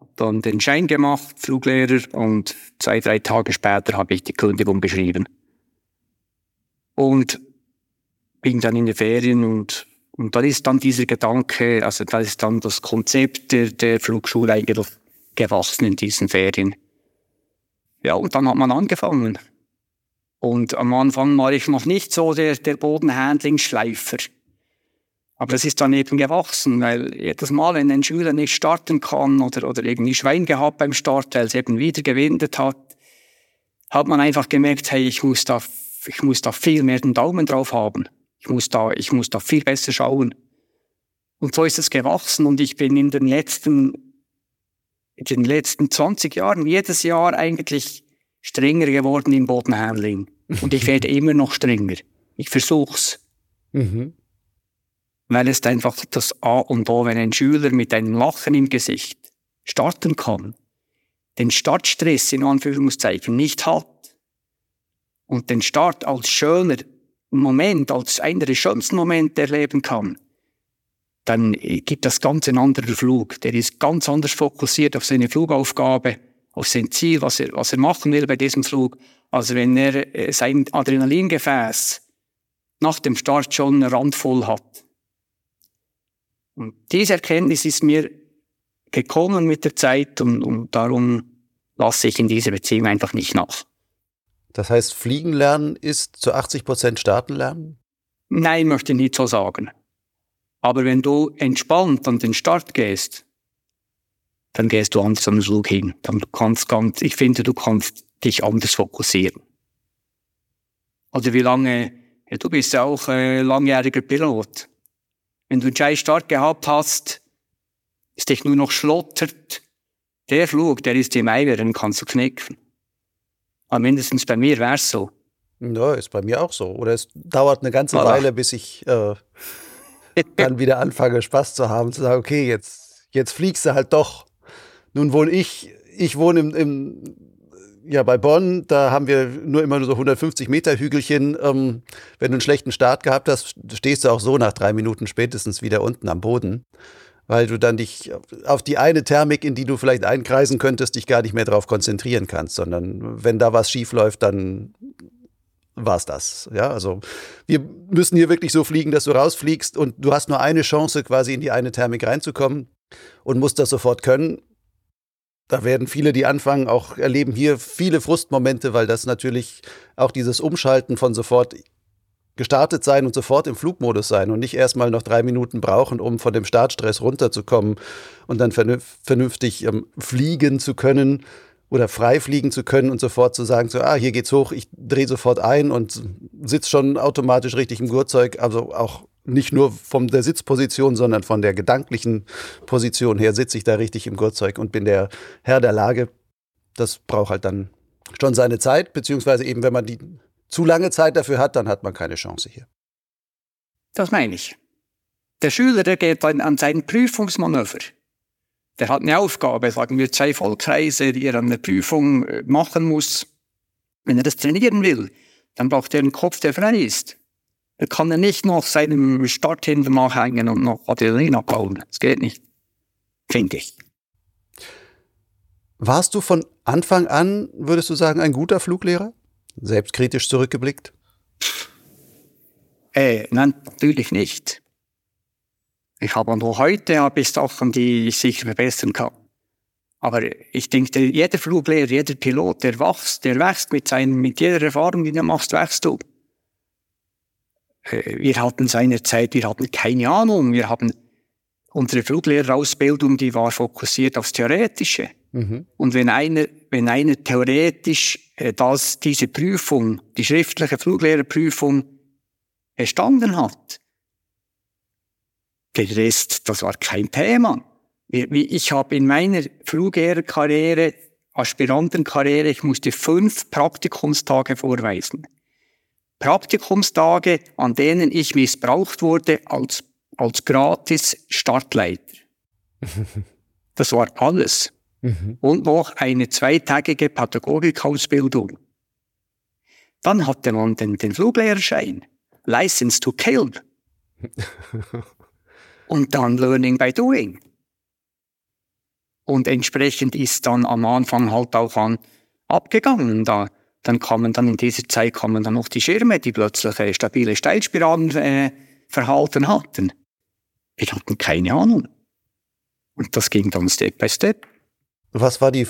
habe dann den Schein gemacht, Fluglehrer, und zwei, drei Tage später habe ich die Kündigung geschrieben. Und bin dann in die Ferien und, und da ist dann dieser Gedanke, also da ist dann das Konzept der, der Flugschule eigentlich gewachsen in diesen Ferien. Ja, und dann hat man angefangen. Und am Anfang war ich noch nicht so der, der Bodenhandling-Schleifer. Aber es ist dann eben gewachsen, weil jedes Mal, wenn ein Schüler nicht starten kann oder, oder irgendwie Schwein gehabt beim Start, weil es eben wieder gewindet hat, hat man einfach gemerkt, hey, ich muss da, ich muss da viel mehr den Daumen drauf haben. Ich muss da, ich muss da viel besser schauen. Und so ist es gewachsen und ich bin in den letzten in den letzten 20 Jahren jedes Jahr eigentlich strenger geworden im Bodenhandling. Und ich werde immer noch strenger. Ich versuch's. Mhm. Weil es einfach das A und O, wenn ein Schüler mit einem Lachen im Gesicht starten kann, den Startstress in Anführungszeichen nicht hat und den Start als schöner Moment, als einer der schönsten Momente erleben kann, dann gibt das ganz einen anderen Flug. Der ist ganz anders fokussiert auf seine Flugaufgabe, auf sein Ziel, was er, was er machen will bei diesem Flug, als wenn er äh, sein Adrenalingefäß nach dem Start schon eine Rand voll hat. Und diese Erkenntnis ist mir gekommen mit der Zeit und, und darum lasse ich in dieser Beziehung einfach nicht nach. Das heißt, Fliegen lernen ist zu 80 Prozent Starten lernen? Nein, möchte ich nicht so sagen. Aber wenn du entspannt an den Start gehst, dann gehst du anders an den Flug hin. Dann kannst ganz, ich finde, du kannst dich anders fokussieren. Oder wie lange, ja, du bist ja auch äh, langjähriger Pilot. Wenn du einen scheiß Start gehabt hast, ist dich nur noch schlottert, der Flug, der ist im Eimer, den kannst du knicken. Aber mindestens bei mir wär's so. Ja, ist bei mir auch so. Oder es dauert eine ganze voilà. Weile, bis ich äh, dann wieder anfange, Spaß zu haben, zu sagen, okay, jetzt, jetzt fliegst du halt doch. Nun wohne ich, ich wohne im, im ja, bei Bonn, da haben wir nur immer nur so 150 Meter Hügelchen. Ähm, wenn du einen schlechten Start gehabt hast, stehst du auch so nach drei Minuten spätestens wieder unten am Boden, weil du dann dich auf die eine Thermik, in die du vielleicht einkreisen könntest, dich gar nicht mehr darauf konzentrieren kannst, sondern wenn da was schief läuft, dann war es das. Ja, also wir müssen hier wirklich so fliegen, dass du rausfliegst und du hast nur eine Chance, quasi in die eine Thermik reinzukommen und musst das sofort können. Da werden viele, die anfangen, auch erleben hier viele Frustmomente, weil das natürlich auch dieses Umschalten von sofort gestartet sein und sofort im Flugmodus sein und nicht erstmal noch drei Minuten brauchen, um von dem Startstress runterzukommen und dann vernünftig ähm, fliegen zu können, oder frei fliegen zu können und sofort zu sagen, so, ah, hier geht's hoch, ich drehe sofort ein und sitze schon automatisch richtig im Gurtzeug. Also auch nicht nur von der Sitzposition, sondern von der gedanklichen Position her sitze ich da richtig im Gurtzeug und bin der Herr der Lage. Das braucht halt dann schon seine Zeit, beziehungsweise eben, wenn man die zu lange Zeit dafür hat, dann hat man keine Chance hier. Das meine ich. Der Schüler, der geht dann an sein Prüfungsmanöver der hat eine Aufgabe, sagen wir zwei Vollkreise, die er an der Prüfung äh, machen muss. Wenn er das trainieren will, dann braucht er einen Kopf, der frei ist. Da kann er nicht noch seinem Start hinten nachhängen und noch Adrenalin abbauen. Das geht nicht. Finde ich. Warst du von Anfang an, würdest du sagen, ein guter Fluglehrer? Selbstkritisch zurückgeblickt? Äh, nein, natürlich nicht. Ich habe nur heute habe ich Sachen, die ich sicher verbessern kann. Aber ich denke, jeder Fluglehrer, jeder Pilot, der wächst, der wächst mit seinem, mit jeder Erfahrung, die du machst, wächst du. Äh, wir hatten seinerzeit, wir hatten keine Ahnung, wir haben unsere Fluglehrerausbildung, die war fokussiert aufs Theoretische. Mhm. Und wenn einer, wenn einer theoretisch äh, das, diese Prüfung, die schriftliche Fluglehrerprüfung bestanden hat, der Rest, das war kein Thema. Ich habe in meiner Fluglehrerkarriere, Aspirantenkarriere, ich musste fünf Praktikumstage vorweisen. Praktikumstage, an denen ich missbraucht wurde als, als gratis Startleiter. Das war alles. Mhm. Und noch eine zweitägige Pädagogikausbildung. Dann hatte man den, den Fluglehrerschein. License to Kill. Und dann Learning by Doing. Und entsprechend ist dann am Anfang halt auch an abgegangen. Da, dann kamen dann in dieser Zeit kamen dann noch die Schirme, die plötzlich äh, stabile Steilspiralen äh, verhalten hatten. Wir hatten keine Ahnung. Und das ging dann Step by Step. Was war die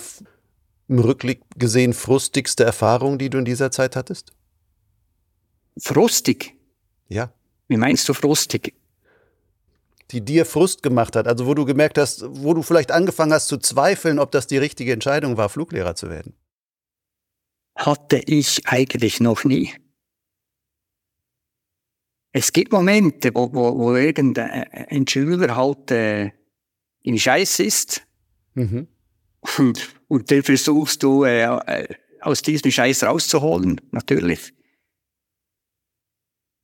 im Rückblick gesehen frustigste Erfahrung, die du in dieser Zeit hattest? Frustig? Ja. Wie meinst du frustig? Die dir Frust gemacht hat, also wo du gemerkt hast, wo du vielleicht angefangen hast zu zweifeln, ob das die richtige Entscheidung war, Fluglehrer zu werden? Hatte ich eigentlich noch nie. Es gibt Momente, wo, wo, wo irgendein Schüler halt äh, im Scheiß ist. Mhm. Und, und dann versuchst du äh, äh, aus diesem Scheiß rauszuholen, natürlich.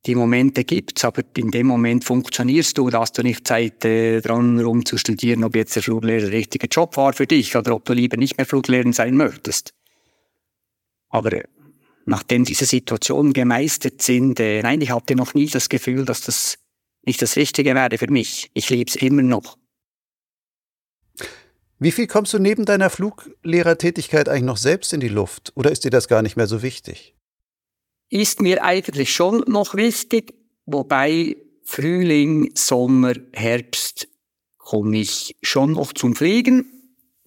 Die Momente gibt's, aber in dem Moment funktionierst du, da hast du nicht Zeit äh, dran rum zu studieren, ob jetzt der Fluglehrer der richtige Job war für dich oder ob du lieber nicht mehr Fluglehrer sein möchtest. Aber äh, nachdem diese Situationen gemeistert sind, äh, nein, ich hatte noch nie das Gefühl, dass das nicht das Richtige wäre für mich. Ich liebe es immer noch. Wie viel kommst du neben deiner Fluglehrertätigkeit eigentlich noch selbst in die Luft? Oder ist dir das gar nicht mehr so wichtig? Ist mir eigentlich schon noch wichtig, wobei Frühling, Sommer, Herbst komme ich schon noch zum Fliegen.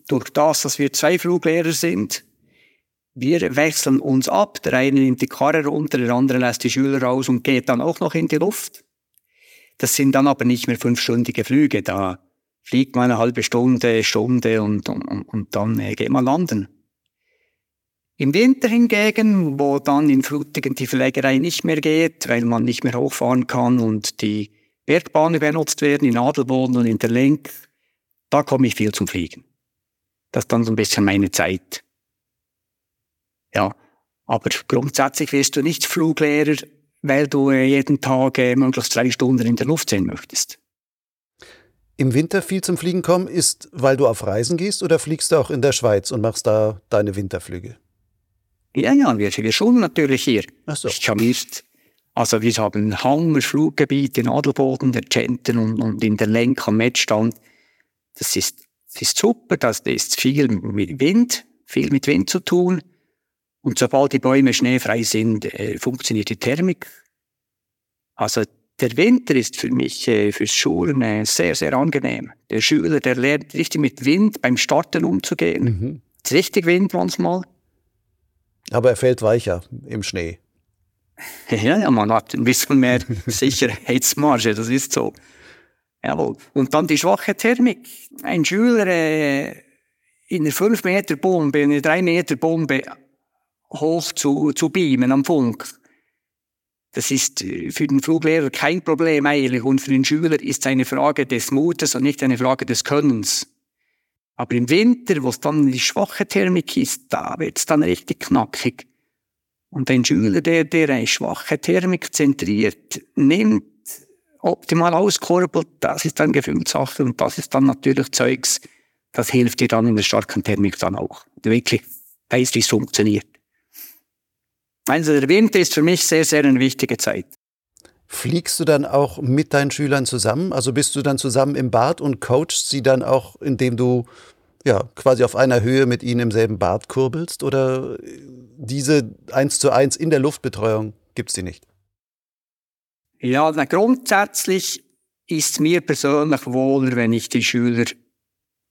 Durch das, dass wir zwei Fluglehrer sind. Wir wechseln uns ab. Der eine nimmt die Karre runter, der andere lässt die Schüler raus und geht dann auch noch in die Luft. Das sind dann aber nicht mehr fünfstündige Flüge. Da fliegt man eine halbe Stunde, Stunde und, und, und dann äh, geht man landen. Im Winter hingegen, wo dann in Frutigen die Verlegerei nicht mehr geht, weil man nicht mehr hochfahren kann und die Bergbahnen benutzt werden in Adelboden und in der Lenk, da komme ich viel zum Fliegen. Das ist dann so ein bisschen meine Zeit. Ja, aber grundsätzlich wirst du nicht Fluglehrer, weil du äh, jeden Tag äh, möglichst drei Stunden in der Luft sein möchtest im Winter viel zum Fliegen kommen, ist, weil du auf Reisen gehst oder fliegst du auch in der Schweiz und machst da deine Winterflüge? Ja, ja, wir, wir schon natürlich hier. Ach so. Ich also wir haben ein Hammer-Fluggebiet in Adelboden, der Genten und, und in der Lenk am Mettstand. Das ist, das ist super, das ist viel mit Wind, viel mit Wind zu tun. Und sobald die Bäume schneefrei sind, äh, funktioniert die Thermik. Also der Winter ist für mich, äh, fürs Schulen äh, sehr, sehr angenehm. Der Schüler, der lernt richtig mit Wind beim Starten umzugehen. Mhm. Richtig Wind manchmal. Aber er fällt weicher im Schnee. Ja, ja, man hat ein bisschen mehr Sicherheitsmarge, das ist so. Jawohl. Und dann die schwache Thermik. Ein Schüler äh, in einer 5 Meter Bombe, in einer 3 Meter Bombe hoch zu, zu beamen am Funk das ist äh, für den Fluglehrer kein Problem eigentlich und für den Schüler ist es eine Frage des Mutes und nicht eine Frage des Könnens. Aber im Winter, wo es dann die schwache Thermik ist, da wird es dann richtig knackig. Und ein Schüler, der, der eine schwache Thermik zentriert nimmt, optimal auskurbelt, das ist dann Gefühlssache und das ist dann natürlich Zeugs, das hilft dir dann in der starken Thermik dann auch. Wirklich weißt, wie es funktioniert. Also der Winter ist für mich sehr, sehr eine wichtige Zeit. Fliegst du dann auch mit deinen Schülern zusammen? Also bist du dann zusammen im Bad und coachst sie dann auch, indem du ja quasi auf einer Höhe mit ihnen im selben Bad kurbelst? Oder diese eins zu eins in der Luftbetreuung gibt es die nicht? Ja, na, grundsätzlich ist mir persönlich wohler, wenn ich die Schüler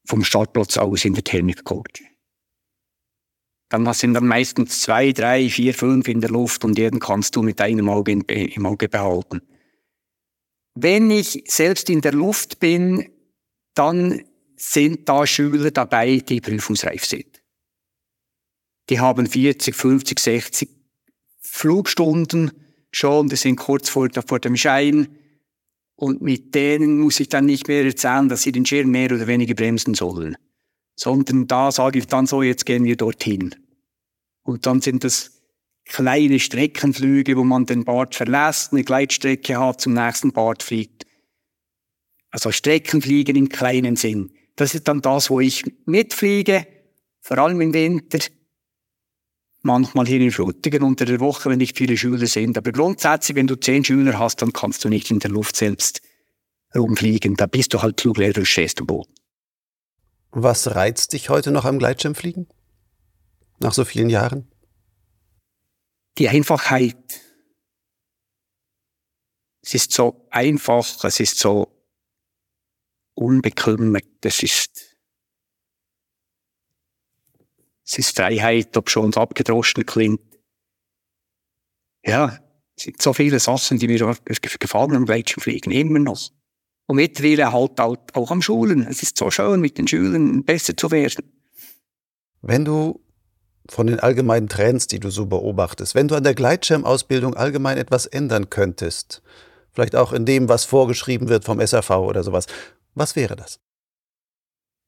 vom Startplatz aus in der Thermik coache. Dann sind dann meistens zwei, drei, vier, fünf in der Luft und jeden kannst du mit einem Auge im Auge behalten. Wenn ich selbst in der Luft bin, dann sind da Schüler dabei, die prüfungsreif sind. Die haben 40, 50, 60 Flugstunden schon, die sind kurz vor, vor dem Schein. Und mit denen muss ich dann nicht mehr erzählen, dass sie den Schirm mehr oder weniger bremsen sollen. Sondern da sage ich dann so, jetzt gehen wir dorthin. Und dann sind das kleine Streckenflüge, wo man den Bart verlässt, eine Gleitstrecke hat, zum nächsten Bart fliegt. Also Streckenfliegen im kleinen Sinn. Das ist dann das, wo ich mitfliege, vor allem im Winter, manchmal hier in Frutigen unter der Woche, wenn nicht viele Schüler sind. Aber grundsätzlich, wenn du zehn Schüler hast, dann kannst du nicht in der Luft selbst rumfliegen. Da bist du halt Fluglehrer und stehst am Boden. Was reizt dich heute noch am Gleitschirmfliegen? Nach so vielen Jahren? Die Einfachheit. Es ist so einfach, es ist so unbekümmert, es ist, es ist Freiheit, ob schon abgedroschen klingt. Ja, es sind so viele Sachen, die mir gefallen am Gleitschirmfliegen, immer noch. Und mittlerweile halt auch, auch am Schulen. Es ist so schön, mit den Schülern besser zu werden. Wenn du von den allgemeinen Trends, die du so beobachtest, wenn du an der Gleitschirmausbildung allgemein etwas ändern könntest, vielleicht auch in dem, was vorgeschrieben wird vom SAV oder sowas, was wäre das?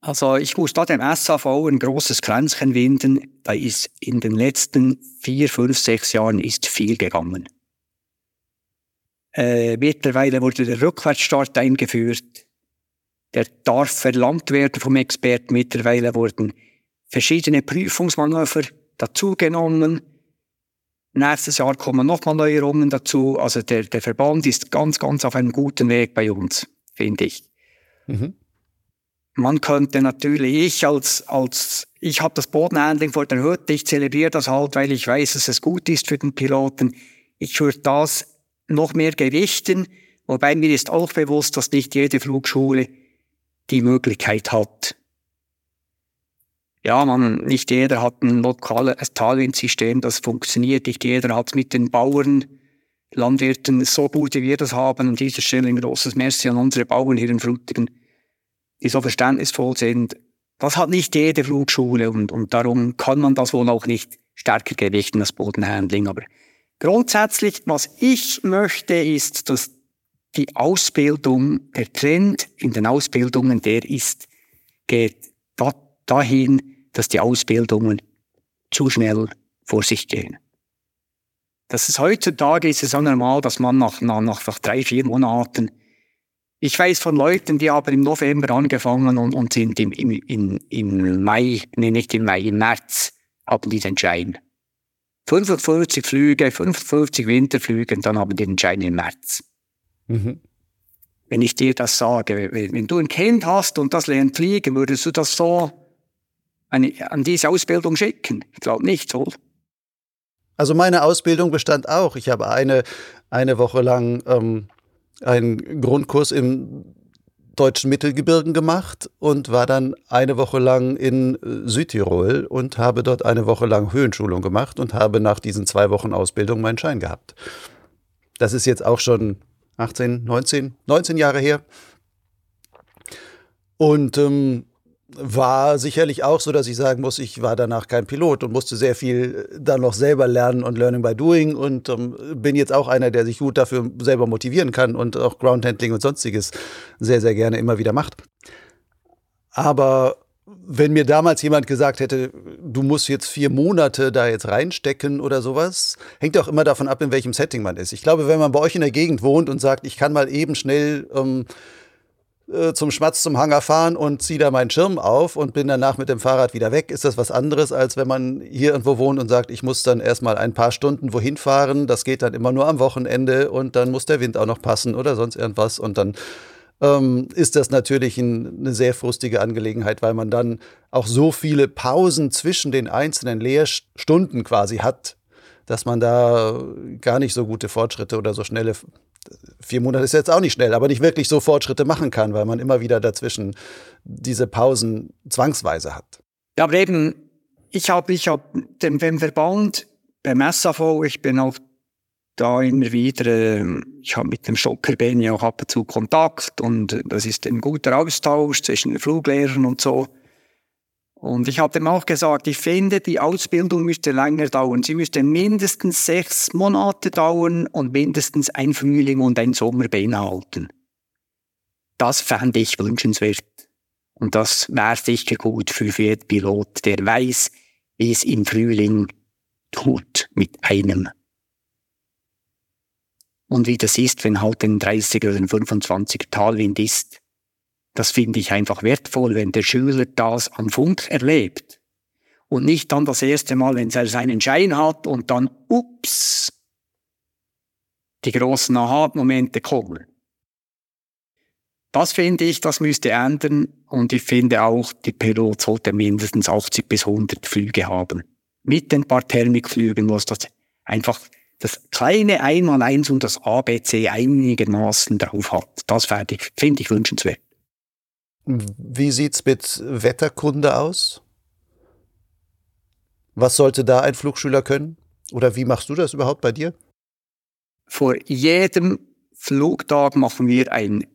Also ich muss da dem SAV ein großes Kränzchen winden. Da ist in den letzten vier, fünf, sechs Jahren ist viel gegangen. Äh, mittlerweile wurde der Rückwärtsstart eingeführt. Der darf verlangt werden vom Experten. Mittlerweile wurden verschiedene Prüfungsmanöver dazugenommen. Nächstes Jahr kommen nochmal Neuerungen dazu. Also der, der Verband ist ganz, ganz auf einem guten Weg bei uns, finde ich. Mhm. Man könnte natürlich, ich als, als ich habe das Bodenhandling vor der Hütte, ich zelebriere das halt, weil ich weiß, dass es gut ist für den Piloten. Ich würde das noch mehr gewichten, wobei mir ist auch bewusst, dass nicht jede Flugschule die Möglichkeit hat, ja, man, nicht jeder hat ein lokales Talwindsystem, das funktioniert. Nicht jeder hat mit den Bauern, Landwirten so gut, wie wir das haben. An dieser Stelle ein großes Merci an unsere Bauern hier in Frutigen, die so verständnisvoll sind. Das hat nicht jede Flugschule und, und darum kann man das wohl auch nicht stärker gewichten, das Bodenhandling. Aber grundsätzlich, was ich möchte, ist, dass die Ausbildung, der Trend in den Ausbildungen, der ist, geht dahin, dass die Ausbildungen zu schnell vor sich gehen. Das ist heutzutage ist es so normal, dass man nach, nach, nach drei, vier Monaten, ich weiß von Leuten, die haben im November angefangen und, und sind im, im, im, im Mai, nee, nicht im Mai, im März, haben die den Schein. 55 Flüge, 55 Winterflüge, und dann haben die den Schein im März. Mhm. Wenn ich dir das sage, wenn, wenn du ein Kind hast und das lernt fliegen, würdest du das so eine, an diese Ausbildung schicken? Ich glaube nicht, so. Also meine Ausbildung bestand auch. Ich habe eine, eine Woche lang ähm, einen Grundkurs im deutschen Mittelgebirgen gemacht und war dann eine Woche lang in äh, Südtirol und habe dort eine Woche lang Höhenschulung gemacht und habe nach diesen zwei Wochen Ausbildung meinen Schein gehabt. Das ist jetzt auch schon 18, 19, 19 Jahre her. Und ähm, war sicherlich auch so, dass ich sagen muss, ich war danach kein Pilot und musste sehr viel dann noch selber lernen und Learning by Doing und ähm, bin jetzt auch einer, der sich gut dafür selber motivieren kann und auch Groundhandling und sonstiges sehr, sehr gerne immer wieder macht. Aber wenn mir damals jemand gesagt hätte, du musst jetzt vier Monate da jetzt reinstecken oder sowas, hängt auch immer davon ab, in welchem Setting man ist. Ich glaube, wenn man bei euch in der Gegend wohnt und sagt, ich kann mal eben schnell ähm, äh, zum Schmatz zum Hangar fahren und ziehe da meinen Schirm auf und bin danach mit dem Fahrrad wieder weg, ist das was anderes, als wenn man hier irgendwo wohnt und sagt, ich muss dann erstmal ein paar Stunden wohin fahren. Das geht dann immer nur am Wochenende und dann muss der Wind auch noch passen oder sonst irgendwas. Und dann ähm, ist das natürlich ein, eine sehr frustige Angelegenheit, weil man dann auch so viele Pausen zwischen den einzelnen Lehrstunden quasi hat, dass man da gar nicht so gute Fortschritte oder so schnelle vier Monate ist jetzt auch nicht schnell, aber nicht wirklich so Fortschritte machen kann, weil man immer wieder dazwischen diese Pausen zwangsweise hat. Ja, aber eben, ich habe ich hab den, den Verband beim SAV, ich bin auch da immer wieder, ähm, ich habe mit dem Stocker Benny auch ab und zu Kontakt und das ist ein guter Austausch zwischen den Fluglehrern und so. Und ich habe ihm auch gesagt, ich finde, die Ausbildung müsste länger dauern. Sie müsste mindestens sechs Monate dauern und mindestens ein Frühling und ein Sommer beinhalten. Das fände ich wünschenswert. Und das wäre sicher gut für jeden Pilot, der weiß, wie es im Frühling tut mit einem. Und wie das ist, wenn halt ein 30 oder ein 25 Talwind ist. Das finde ich einfach wertvoll, wenn der Schüler das am Funk erlebt. Und nicht dann das erste Mal, wenn er seinen Schein hat und dann, ups, die großen Aha-Momente kommen. Das finde ich, das müsste ändern. Und ich finde auch, die Pilot sollte mindestens 80 bis 100 Flüge haben. Mit den paar Thermikflügen, wo es das einfach das kleine Einmaleins und das ABC einigermaßen drauf hat. Das finde ich wünschenswert. Wie sieht's mit Wetterkunde aus? Was sollte da ein Flugschüler können? Oder wie machst du das überhaupt bei dir? Vor jedem Flugtag machen wir ein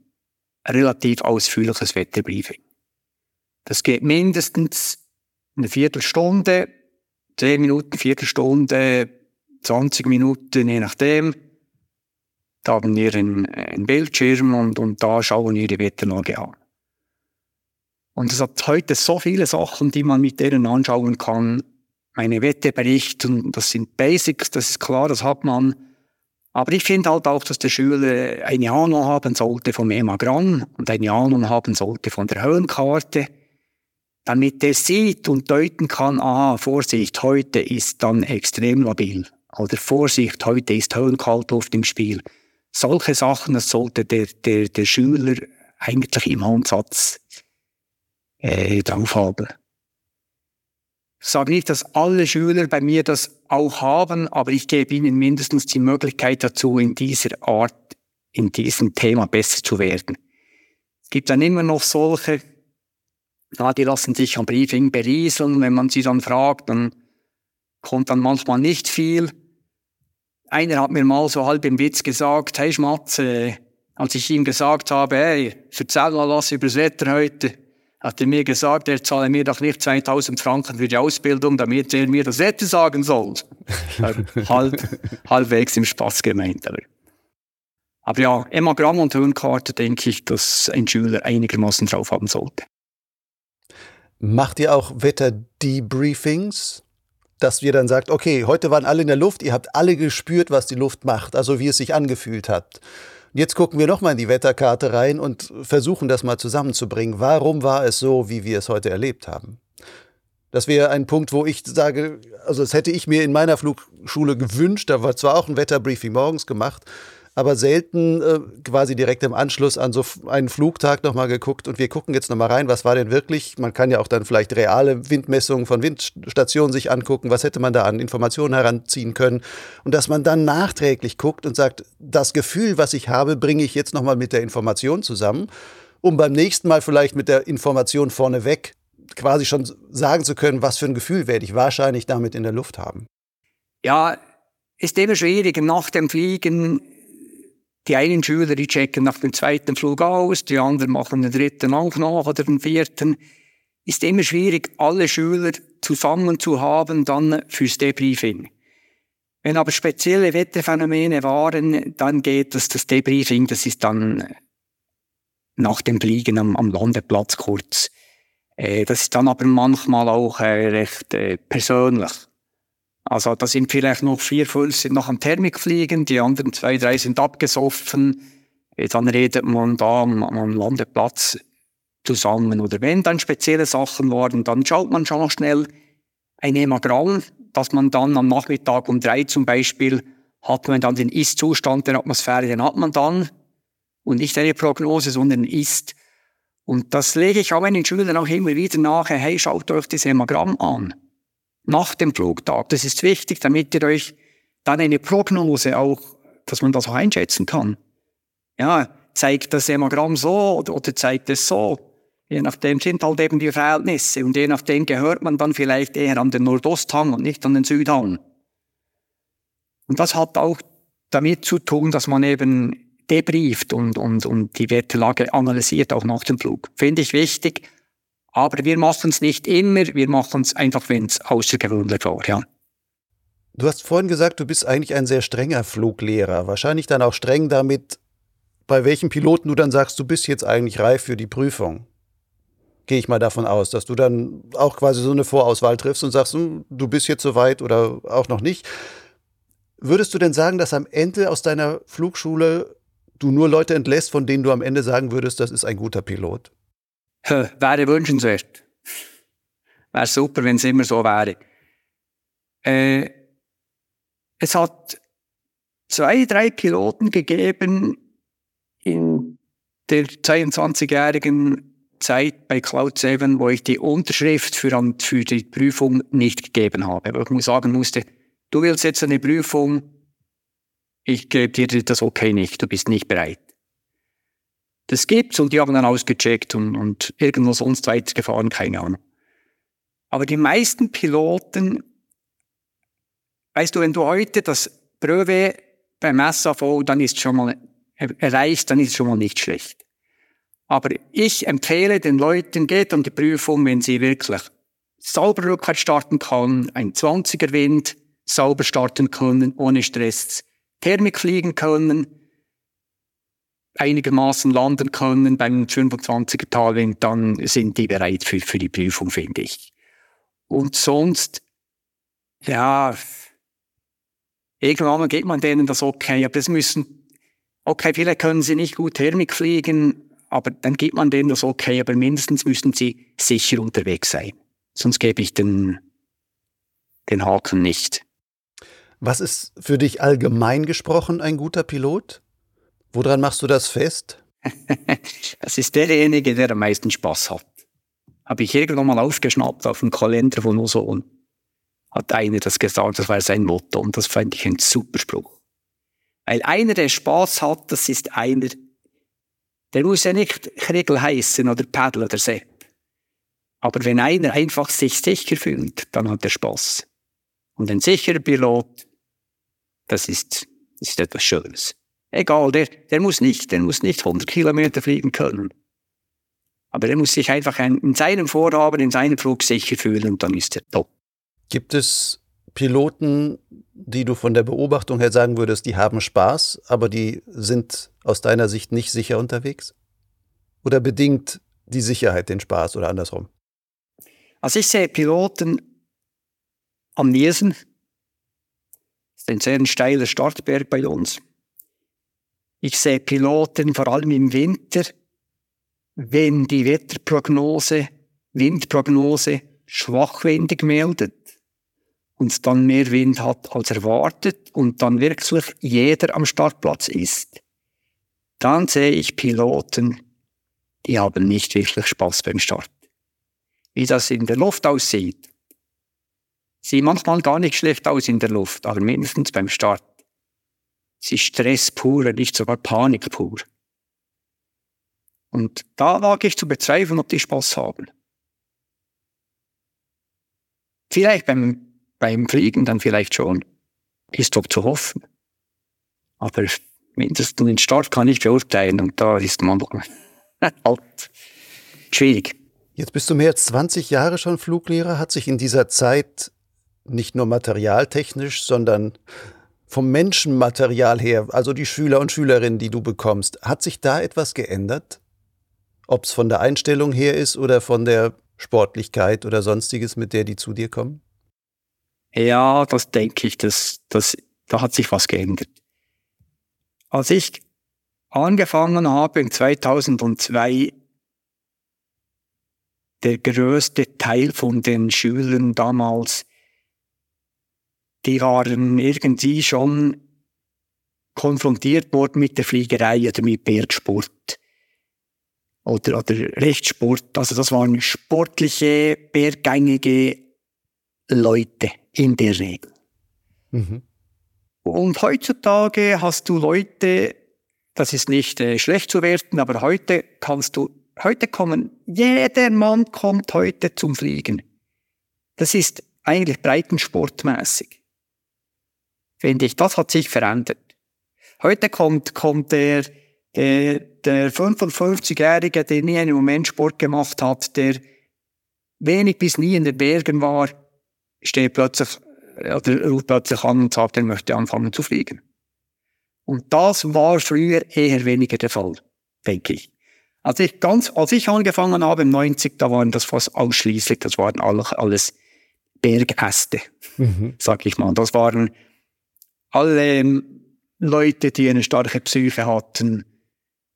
relativ ausführliches Wetterbriefing. Das geht mindestens eine Viertelstunde, zehn Minuten, Viertelstunde, 20 Minuten, je nachdem. Da haben wir einen, einen Bildschirm und, und da schauen wir die Wetterlage an. Und es hat heute so viele Sachen, die man mit denen anschauen kann. Meine Wetteberichte, das sind Basics, das ist klar, das hat man. Aber ich finde halt auch, dass der Schüler eine Ahnung haben sollte vom Emagramm und eine Ahnung haben sollte von der Höhenkarte, damit er sieht und deuten kann, ah, Vorsicht, heute ist dann extrem labil. Oder Vorsicht, heute ist Höhenkaltluft im Spiel. Solche Sachen, das sollte der, der, der Schüler eigentlich im Ansatz äh, drauf. Ich sage nicht, dass alle Schüler bei mir das auch haben, aber ich gebe ihnen mindestens die Möglichkeit dazu, in dieser Art, in diesem Thema besser zu werden. Es gibt dann immer noch solche, ja, die lassen sich am Briefing berieseln. Wenn man sie dann fragt, dann kommt dann manchmal nicht viel. Einer hat mir mal so halb im Witz gesagt, hey Schmatz, äh, als ich ihm gesagt habe, hey, erzähl mal was über das Wetter heute, hat er mir gesagt, er zahle mir doch nicht 2000 Franken für die Ausbildung, damit er mir das Wetter sagen soll. halb, halbwegs im Spaß gemeint. Aber, aber ja, Emagramm und Höhenkarte denke ich, dass ein Schüler einigermaßen drauf haben sollte. Macht ihr auch Wetter-Debriefings? Dass ihr dann sagt, okay, heute waren alle in der Luft, ihr habt alle gespürt, was die Luft macht, also wie es sich angefühlt hat. Jetzt gucken wir nochmal in die Wetterkarte rein und versuchen das mal zusammenzubringen. Warum war es so, wie wir es heute erlebt haben? Das wäre ein Punkt, wo ich sage, also das hätte ich mir in meiner Flugschule gewünscht. Da war zwar auch ein Wetterbriefing morgens gemacht, aber selten äh, quasi direkt im Anschluss an so einen Flugtag nochmal geguckt und wir gucken jetzt nochmal rein, was war denn wirklich, man kann ja auch dann vielleicht reale Windmessungen von Windstationen sich angucken, was hätte man da an Informationen heranziehen können und dass man dann nachträglich guckt und sagt, das Gefühl, was ich habe, bringe ich jetzt nochmal mit der Information zusammen, um beim nächsten Mal vielleicht mit der Information vorneweg quasi schon sagen zu können, was für ein Gefühl werde ich wahrscheinlich damit in der Luft haben. Ja, ist immer schwierig. Nach dem Fliegen die einen Schüler, die checken nach dem zweiten Flug aus, die anderen machen den dritten auch nach oder den vierten. Ist immer schwierig, alle Schüler zusammen zu haben, dann fürs Debriefing. Wenn aber spezielle Wetterphänomene waren, dann geht das, das Debriefing, das ist dann nach dem Fliegen am, am Landeplatz kurz. Äh, das ist dann aber manchmal auch äh, recht äh, persönlich. Also da sind vielleicht noch vier, fünf sind noch am Thermik fliegen, die anderen zwei, drei sind abgesoffen. dann redet man da am, am Landeplatz zusammen. Oder wenn dann spezielle Sachen waren, dann schaut man schon noch schnell ein Hämagramm, dass man dann am Nachmittag um drei zum Beispiel hat man dann den Ist-Zustand der Atmosphäre, den hat man dann und nicht eine Prognose, sondern Ist. Und das lege ich auch meinen Schülern auch immer wieder nach. Hey, schaut euch das Hämagramm an. Nach dem Flugtag. Das ist wichtig, damit ihr euch dann eine Prognose auch, dass man das auch einschätzen kann. Ja, zeigt das Hämagramm so oder, zeigt es so? Je nachdem sind halt eben die Verhältnisse und je nachdem gehört man dann vielleicht eher an den Nordosthang und nicht an den Südhang. Und das hat auch damit zu tun, dass man eben debrieft und, und, und die Wetterlage analysiert, auch nach dem Flug. Finde ich wichtig. Aber wir machen es nicht immer, wir machen es einfach, wenn es außergewöhnlich war, ja. Du hast vorhin gesagt, du bist eigentlich ein sehr strenger Fluglehrer. Wahrscheinlich dann auch streng damit, bei welchen Piloten du dann sagst, du bist jetzt eigentlich reif für die Prüfung gehe ich mal davon aus, dass du dann auch quasi so eine Vorauswahl triffst und sagst, hm, du bist jetzt soweit oder auch noch nicht. Würdest du denn sagen, dass am Ende aus deiner Flugschule du nur Leute entlässt, von denen du am Ende sagen würdest, das ist ein guter Pilot? Wäre wünschenswert. Wäre super, wenn es immer so wäre. Äh, es hat zwei, drei Piloten gegeben in der 22-jährigen Zeit bei Cloud 7, wo ich die Unterschrift für, für die Prüfung nicht gegeben habe. Wo ich sagen musste, du willst jetzt eine Prüfung, ich gebe dir das okay nicht, du bist nicht bereit. Das gibt's und die haben dann ausgecheckt und, und irgendwo sonst weitergefahren, keine Ahnung. Aber die meisten Piloten, weißt du, wenn du heute das Brevet beim SAV, dann ist schon mal erreicht, dann ist schon mal nicht schlecht. Aber ich empfehle den Leuten, geht an die Prüfung, wenn sie wirklich sauber rückwärts starten können, ein 20er Wind, sauber starten können, ohne Stress, Thermik fliegen können, einigermaßen landen können beim 25er Talwind, dann sind die bereit für, für die Prüfung, finde ich. Und sonst, ja, irgendwann geht man denen das okay, aber das müssen, okay, vielleicht können sie nicht gut Thermik fliegen, aber dann gibt man denen das okay, aber mindestens müssen sie sicher unterwegs sein. Sonst gebe ich den, den Haken nicht. Was ist für dich allgemein gesprochen ein guter Pilot? Woran machst du das fest? das ist derjenige, der am meisten Spaß hat. Habe ich irgendwann mal aufgeschnappt auf dem Kalender von Ozon. Hat einer das gesagt, das war sein Motto und das fand ich ein super Spruch. Weil einer, der Spaß hat, das ist einer, der muss ja nicht Kriegel heißen oder Paddel oder Sepp. Aber wenn einer einfach sich sicher fühlt, dann hat er Spaß. Und ein sicherer Pilot, das ist, das ist etwas Schönes. Egal, der, der muss nicht, der muss nicht 100 Kilometer fliegen können. Aber er muss sich einfach in seinem Vorhaben, in seinem Flug sicher fühlen und dann ist er top. Gibt es Piloten, die du von der Beobachtung her sagen würdest, die haben Spaß, aber die sind aus deiner Sicht nicht sicher unterwegs? Oder bedingt die Sicherheit den Spaß oder andersrum? Also ich sehe Piloten am Niesen. Das ist ein sehr steiler Startberg bei uns. Ich sehe Piloten vor allem im Winter, wenn die Wetterprognose, Windprognose schwachwindig meldet und dann mehr Wind hat als erwartet und dann wirklich jeder am Startplatz ist, dann sehe ich Piloten, die haben nicht wirklich Spaß beim Start. Wie das in der Luft aussieht, sieht manchmal gar nicht schlecht aus in der Luft, aber mindestens beim Start. Es ist Stress pur, nicht sogar Panik pur. Und da wage ich zu bezweifeln, ob die Spaß haben. Vielleicht beim beim Fliegen dann vielleicht schon. Ist doch zu hoffen. Aber mindestens den Start kann ich beurteilen und da ist man halt schwierig. Jetzt bist du mehr als 20 Jahre schon Fluglehrer. Hat sich in dieser Zeit nicht nur materialtechnisch, sondern vom Menschenmaterial her, also die Schüler und Schülerinnen, die du bekommst, hat sich da etwas geändert? Ob es von der Einstellung her ist oder von der Sportlichkeit oder sonstiges, mit der die zu dir kommen? Ja, das denke ich, das, das, da hat sich was geändert. Als ich angefangen habe in 2002, der größte Teil von den Schülern damals, die waren irgendwie schon konfrontiert worden mit der Fliegerei oder mit Bergsport oder, oder Rechtssport. Also das waren sportliche, berggängige Leute in der Regel. Mhm. Und heutzutage hast du Leute, das ist nicht äh, schlecht zu werten, aber heute kannst du, heute kommen, jeder Mann kommt heute zum Fliegen. Das ist eigentlich breitensportmäßig. Finde ich, das hat sich verändert. Heute kommt, kommt der, der, der 55-Jährige, der nie einen Moment Sport gemacht hat, der wenig bis nie in den Bergen war, steht plötzlich, oder ruft plötzlich an und sagt, er möchte anfangen zu fliegen. Und das war früher eher weniger der Fall, denke ich. Als ich ganz, als ich angefangen habe im 90, da waren das fast ausschließlich, das waren alles, alles Bergäste, mhm. sag ich mal. Das waren alle Leute, die eine starke Psyche hatten,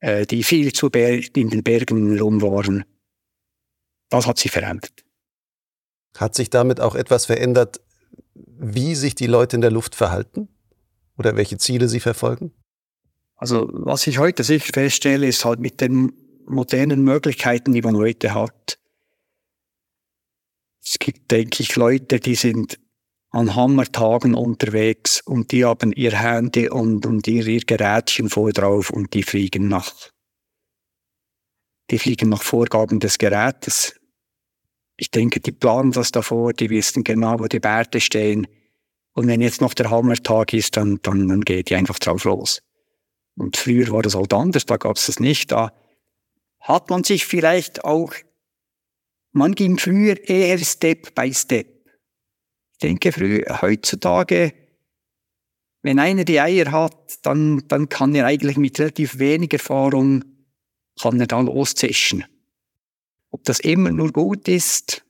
äh, die viel zu in den Bergen rum waren. Das hat sich verändert. Hat sich damit auch etwas verändert, wie sich die Leute in der Luft verhalten? Oder welche Ziele sie verfolgen? Also, was ich heute sicher feststelle, ist halt mit den modernen Möglichkeiten, die man heute hat. Es gibt, denke ich, Leute, die sind an Hammertagen unterwegs und die haben ihr Handy und, und ihr, ihr Gerätchen vor drauf und die fliegen nach, die fliegen nach Vorgaben des Gerätes. Ich denke, die planen das davor, die wissen genau, wo die Werte stehen. Und wenn jetzt noch der Hammertag ist, dann, dann, dann geht die einfach drauf los. Und früher war das halt anders, da gab es das nicht. Da hat man sich vielleicht auch, man ging früher eher Step by Step. Ich denke, früher, heutzutage, wenn einer die Eier hat, dann, dann kann er eigentlich mit relativ wenig Erfahrung, kann er da loszischen. Ob das immer nur gut ist,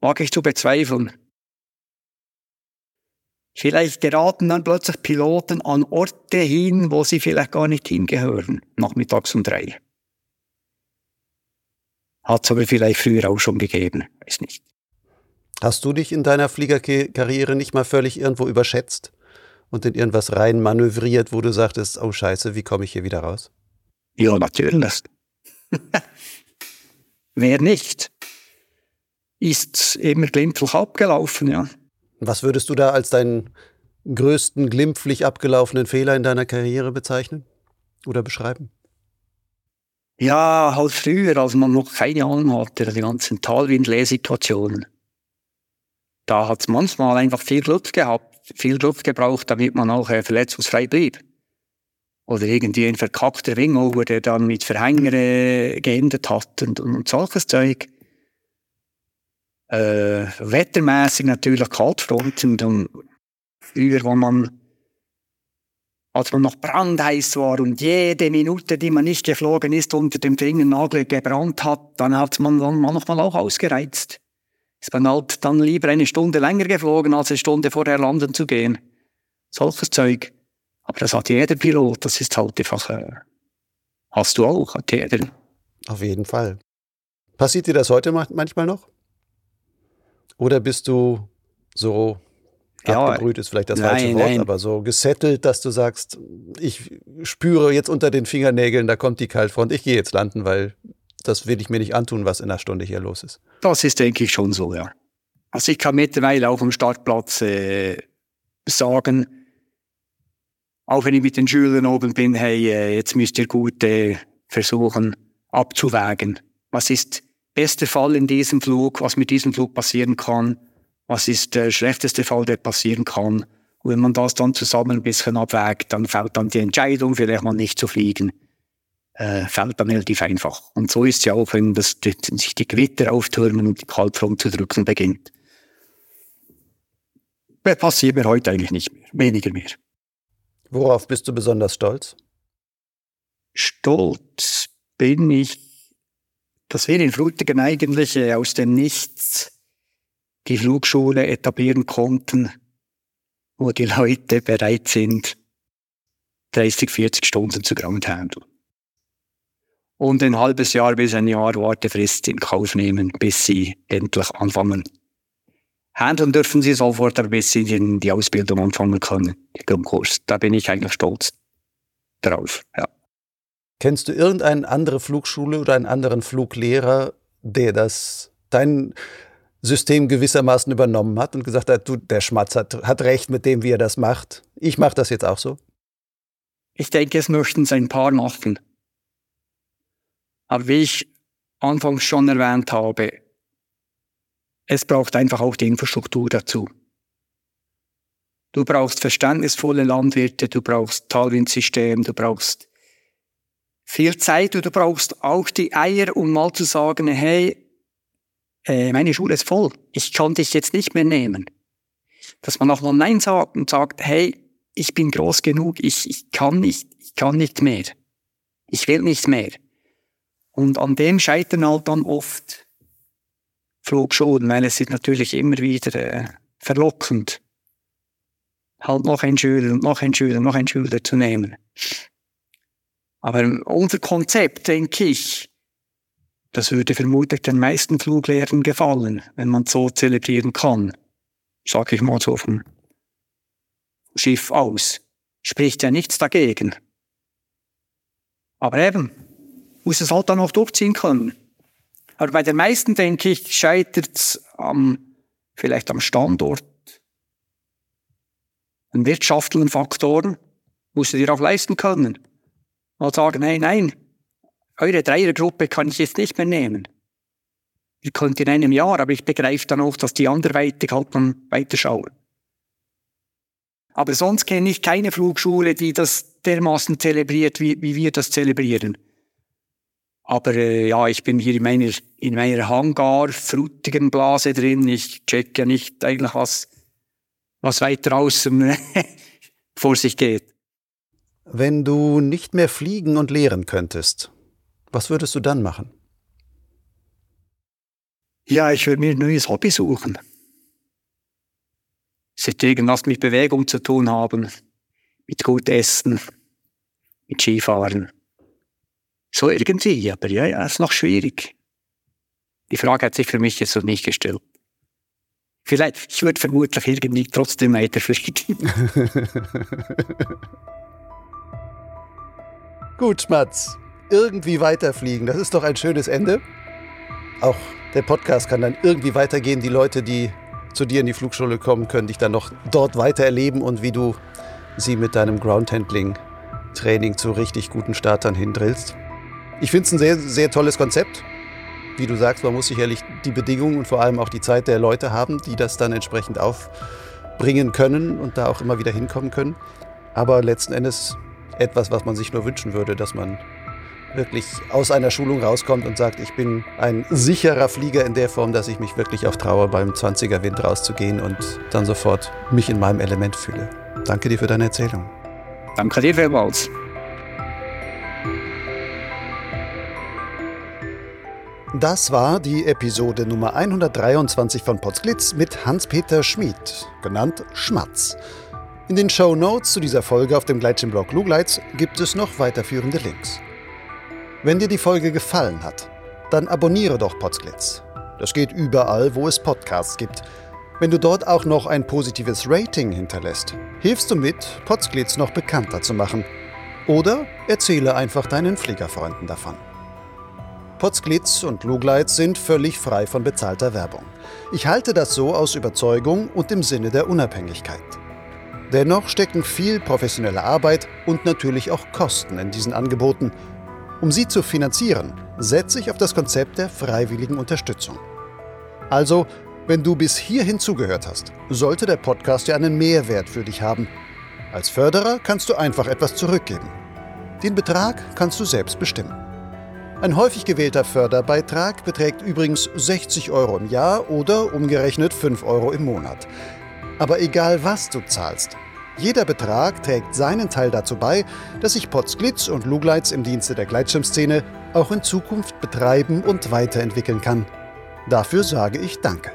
mag ich zu bezweifeln. Vielleicht geraten dann plötzlich Piloten an Orte hin, wo sie vielleicht gar nicht hingehören, nachmittags um drei. Hat es aber vielleicht früher auch schon gegeben, weiß nicht. Hast du dich in deiner Fliegerkarriere nicht mal völlig irgendwo überschätzt und in irgendwas rein manövriert, wo du sagtest, oh Scheiße, wie komme ich hier wieder raus? Ja, natürlich. Wer nicht? Ist immer glimpflich abgelaufen, ja. Was würdest du da als deinen größten glimpflich abgelaufenen Fehler in deiner Karriere bezeichnen oder beschreiben? Ja, halt früher, als man noch keine Ahnung hatte, die ganzen Talwind-Lehrsituationen da hat es manchmal einfach viel Glück gehabt, viel Glück gebraucht, damit man auch äh, verletzungsfrei blieb. Oder irgendwie ein verkackter Ringover, der dann mit Verhänger äh, geendet hat und, und, und solches Zeug. Äh, wettermäßig natürlich Kaltfronten. Und früher, wo man, als man noch brandheiß war und jede Minute, die man nicht geflogen ist, unter dem Fingernagel gebrannt hat, dann hat man dann manchmal auch ausgereizt ist man halt dann lieber eine Stunde länger geflogen, als eine Stunde vorher landen zu gehen. Solches Zeug. Aber das hat jeder Pilot, das ist halt einfach, äh, hast du auch, hat jeder. Auf jeden Fall. Passiert dir das heute manchmal noch? Oder bist du so ja, abgebrüht ist vielleicht das nein, falsche Wort, nein. aber so gesettelt, dass du sagst, ich spüre jetzt unter den Fingernägeln, da kommt die Kaltfront, ich gehe jetzt landen, weil das will ich mir nicht antun, was in einer Stunde hier los ist. Das ist, denke ich, schon so, ja. Also ich kann mittlerweile auf dem Startplatz äh, sagen, auch wenn ich mit den Schülern oben bin, hey, äh, jetzt müsst ihr gut äh, versuchen abzuwägen. Was ist bester Fall in diesem Flug, was mit diesem Flug passieren kann? Was ist der schlechteste Fall, der passieren kann? Und wenn man das dann zusammen ein bisschen abwägt, dann fällt dann die Entscheidung, vielleicht mal nicht zu fliegen äh, fällt dann relativ einfach. Und so ist es ja auch, wenn das, die, sich die Gewitter auftürmen und die Kaltfront zu drücken beginnt. Das passiert mir heute eigentlich nicht mehr, weniger mehr. Worauf bist du besonders stolz? Stolz bin ich, dass wir in Frutigen eigentlich äh, aus dem Nichts die Flugschule etablieren konnten, wo die Leute bereit sind, 30, 40 Stunden zu Groundhandle. Und ein halbes Jahr bis ein Jahr Wartefrist in Kauf nehmen, bis sie endlich anfangen. Handeln dürfen sie sofort, bis sie die Ausbildung anfangen können, den Kurs. Da bin ich eigentlich stolz drauf, ja. Kennst du irgendeine andere Flugschule oder einen anderen Fluglehrer, der das dein System gewissermaßen übernommen hat und gesagt hat, du, der Schmatz hat, hat recht mit dem, wie er das macht. Ich mache das jetzt auch so? Ich denke, es möchten es ein paar machen. Aber wie ich anfangs schon erwähnt habe, es braucht einfach auch die Infrastruktur dazu. Du brauchst verständnisvolle Landwirte, du brauchst Talwindsystem, du brauchst viel Zeit und du brauchst auch die Eier, um mal zu sagen, hey, äh, meine Schule ist voll, ich kann dich jetzt nicht mehr nehmen. Dass man auch mal Nein sagt und sagt, hey, ich bin groß genug, ich, ich kann nicht, ich kann nicht mehr. Ich will nicht mehr. Und an dem scheitern halt dann oft Flugschulen, weil es ist natürlich immer wieder äh, verlockend, halt noch ein Schüler und noch ein Schüler, noch ein Schüler zu nehmen. Aber unser Konzept, denke ich, das würde vermutlich den meisten Fluglehrern gefallen, wenn man so zelebrieren kann. Sag ich mal so vom Schiff aus. Spricht ja nichts dagegen. Aber eben, muss es halt dann auch durchziehen können. Aber bei den meisten, denke ich, scheitert es am, vielleicht am Standort, an wirtschaftlichen Faktoren, musst du dir auch leisten können. Mal sagen, hey, nein, eure Dreiergruppe kann ich jetzt nicht mehr nehmen. Ihr könnt in einem Jahr, aber ich begreife dann auch, dass die anderweitig halt dann weiterschauen. Aber sonst kenne ich keine Flugschule, die das dermaßen zelebriert, wie, wie wir das zelebrieren. Aber äh, ja, ich bin hier in meiner, in meiner Hangar, Blase drin. Ich check ja nicht eigentlich, was, was weiter außen vor sich geht. Wenn du nicht mehr fliegen und lehren könntest, was würdest du dann machen? Ja, ich würde mir ein neues Hobby suchen. Es wird irgendwas mit Bewegung zu tun haben, mit gut Essen, mit Skifahren. So irgendwie, aber ja, ja, ist noch schwierig. Die Frage hat sich für mich jetzt noch nicht gestellt. Vielleicht, ich würde vermutlich irgendwie trotzdem weiterfliegen. Gut, Mats. Irgendwie weiterfliegen, das ist doch ein schönes Ende. Auch der Podcast kann dann irgendwie weitergehen. Die Leute, die zu dir in die Flugschule kommen, können dich dann noch dort weiter erleben und wie du sie mit deinem Groundhandling-Training zu richtig guten Startern hindrillst. Ich finde es ein sehr, sehr tolles Konzept. Wie du sagst, man muss sicherlich die Bedingungen und vor allem auch die Zeit der Leute haben, die das dann entsprechend aufbringen können und da auch immer wieder hinkommen können. Aber letzten Endes etwas, was man sich nur wünschen würde, dass man wirklich aus einer Schulung rauskommt und sagt, ich bin ein sicherer Flieger in der Form, dass ich mich wirklich auch traue, beim 20er Wind rauszugehen und dann sofort mich in meinem Element fühle. Danke dir für deine Erzählung. Danke dir vielmals. Das war die Episode Nummer 123 von Potsglitz mit Hans-Peter Schmid, genannt Schmatz. In den Show Notes zu dieser Folge auf dem Gleitschirmblog Lugleitz gibt es noch weiterführende Links. Wenn dir die Folge gefallen hat, dann abonniere doch Potsglitz. Das geht überall, wo es Podcasts gibt. Wenn du dort auch noch ein positives Rating hinterlässt, hilfst du mit, Potsglitz noch bekannter zu machen. Oder erzähle einfach deinen Fliegerfreunden davon. Potsglitz und Lugleitz sind völlig frei von bezahlter Werbung. Ich halte das so aus Überzeugung und im Sinne der Unabhängigkeit. Dennoch stecken viel professionelle Arbeit und natürlich auch Kosten in diesen Angeboten. Um sie zu finanzieren, setze ich auf das Konzept der freiwilligen Unterstützung. Also, wenn du bis hierhin zugehört hast, sollte der Podcast ja einen Mehrwert für dich haben. Als Förderer kannst du einfach etwas zurückgeben. Den Betrag kannst du selbst bestimmen. Ein häufig gewählter Förderbeitrag beträgt übrigens 60 Euro im Jahr oder umgerechnet 5 Euro im Monat. Aber egal was du zahlst, jeder Betrag trägt seinen Teil dazu bei, dass sich Potsglitz und Lugleitz im Dienste der Gleitschirmszene auch in Zukunft betreiben und weiterentwickeln kann. Dafür sage ich Danke.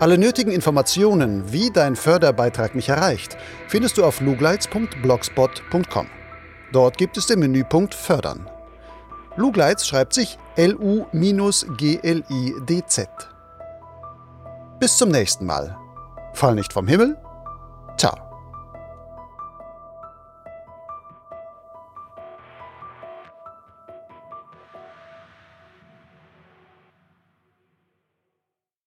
Alle nötigen Informationen, wie dein Förderbeitrag mich erreicht, findest du auf lugleitz.blogspot.com. Dort gibt es den Menüpunkt Fördern. Lugleitz schreibt sich L-U-G-L-I-D-Z. Bis zum nächsten Mal. Fall nicht vom Himmel. Ciao.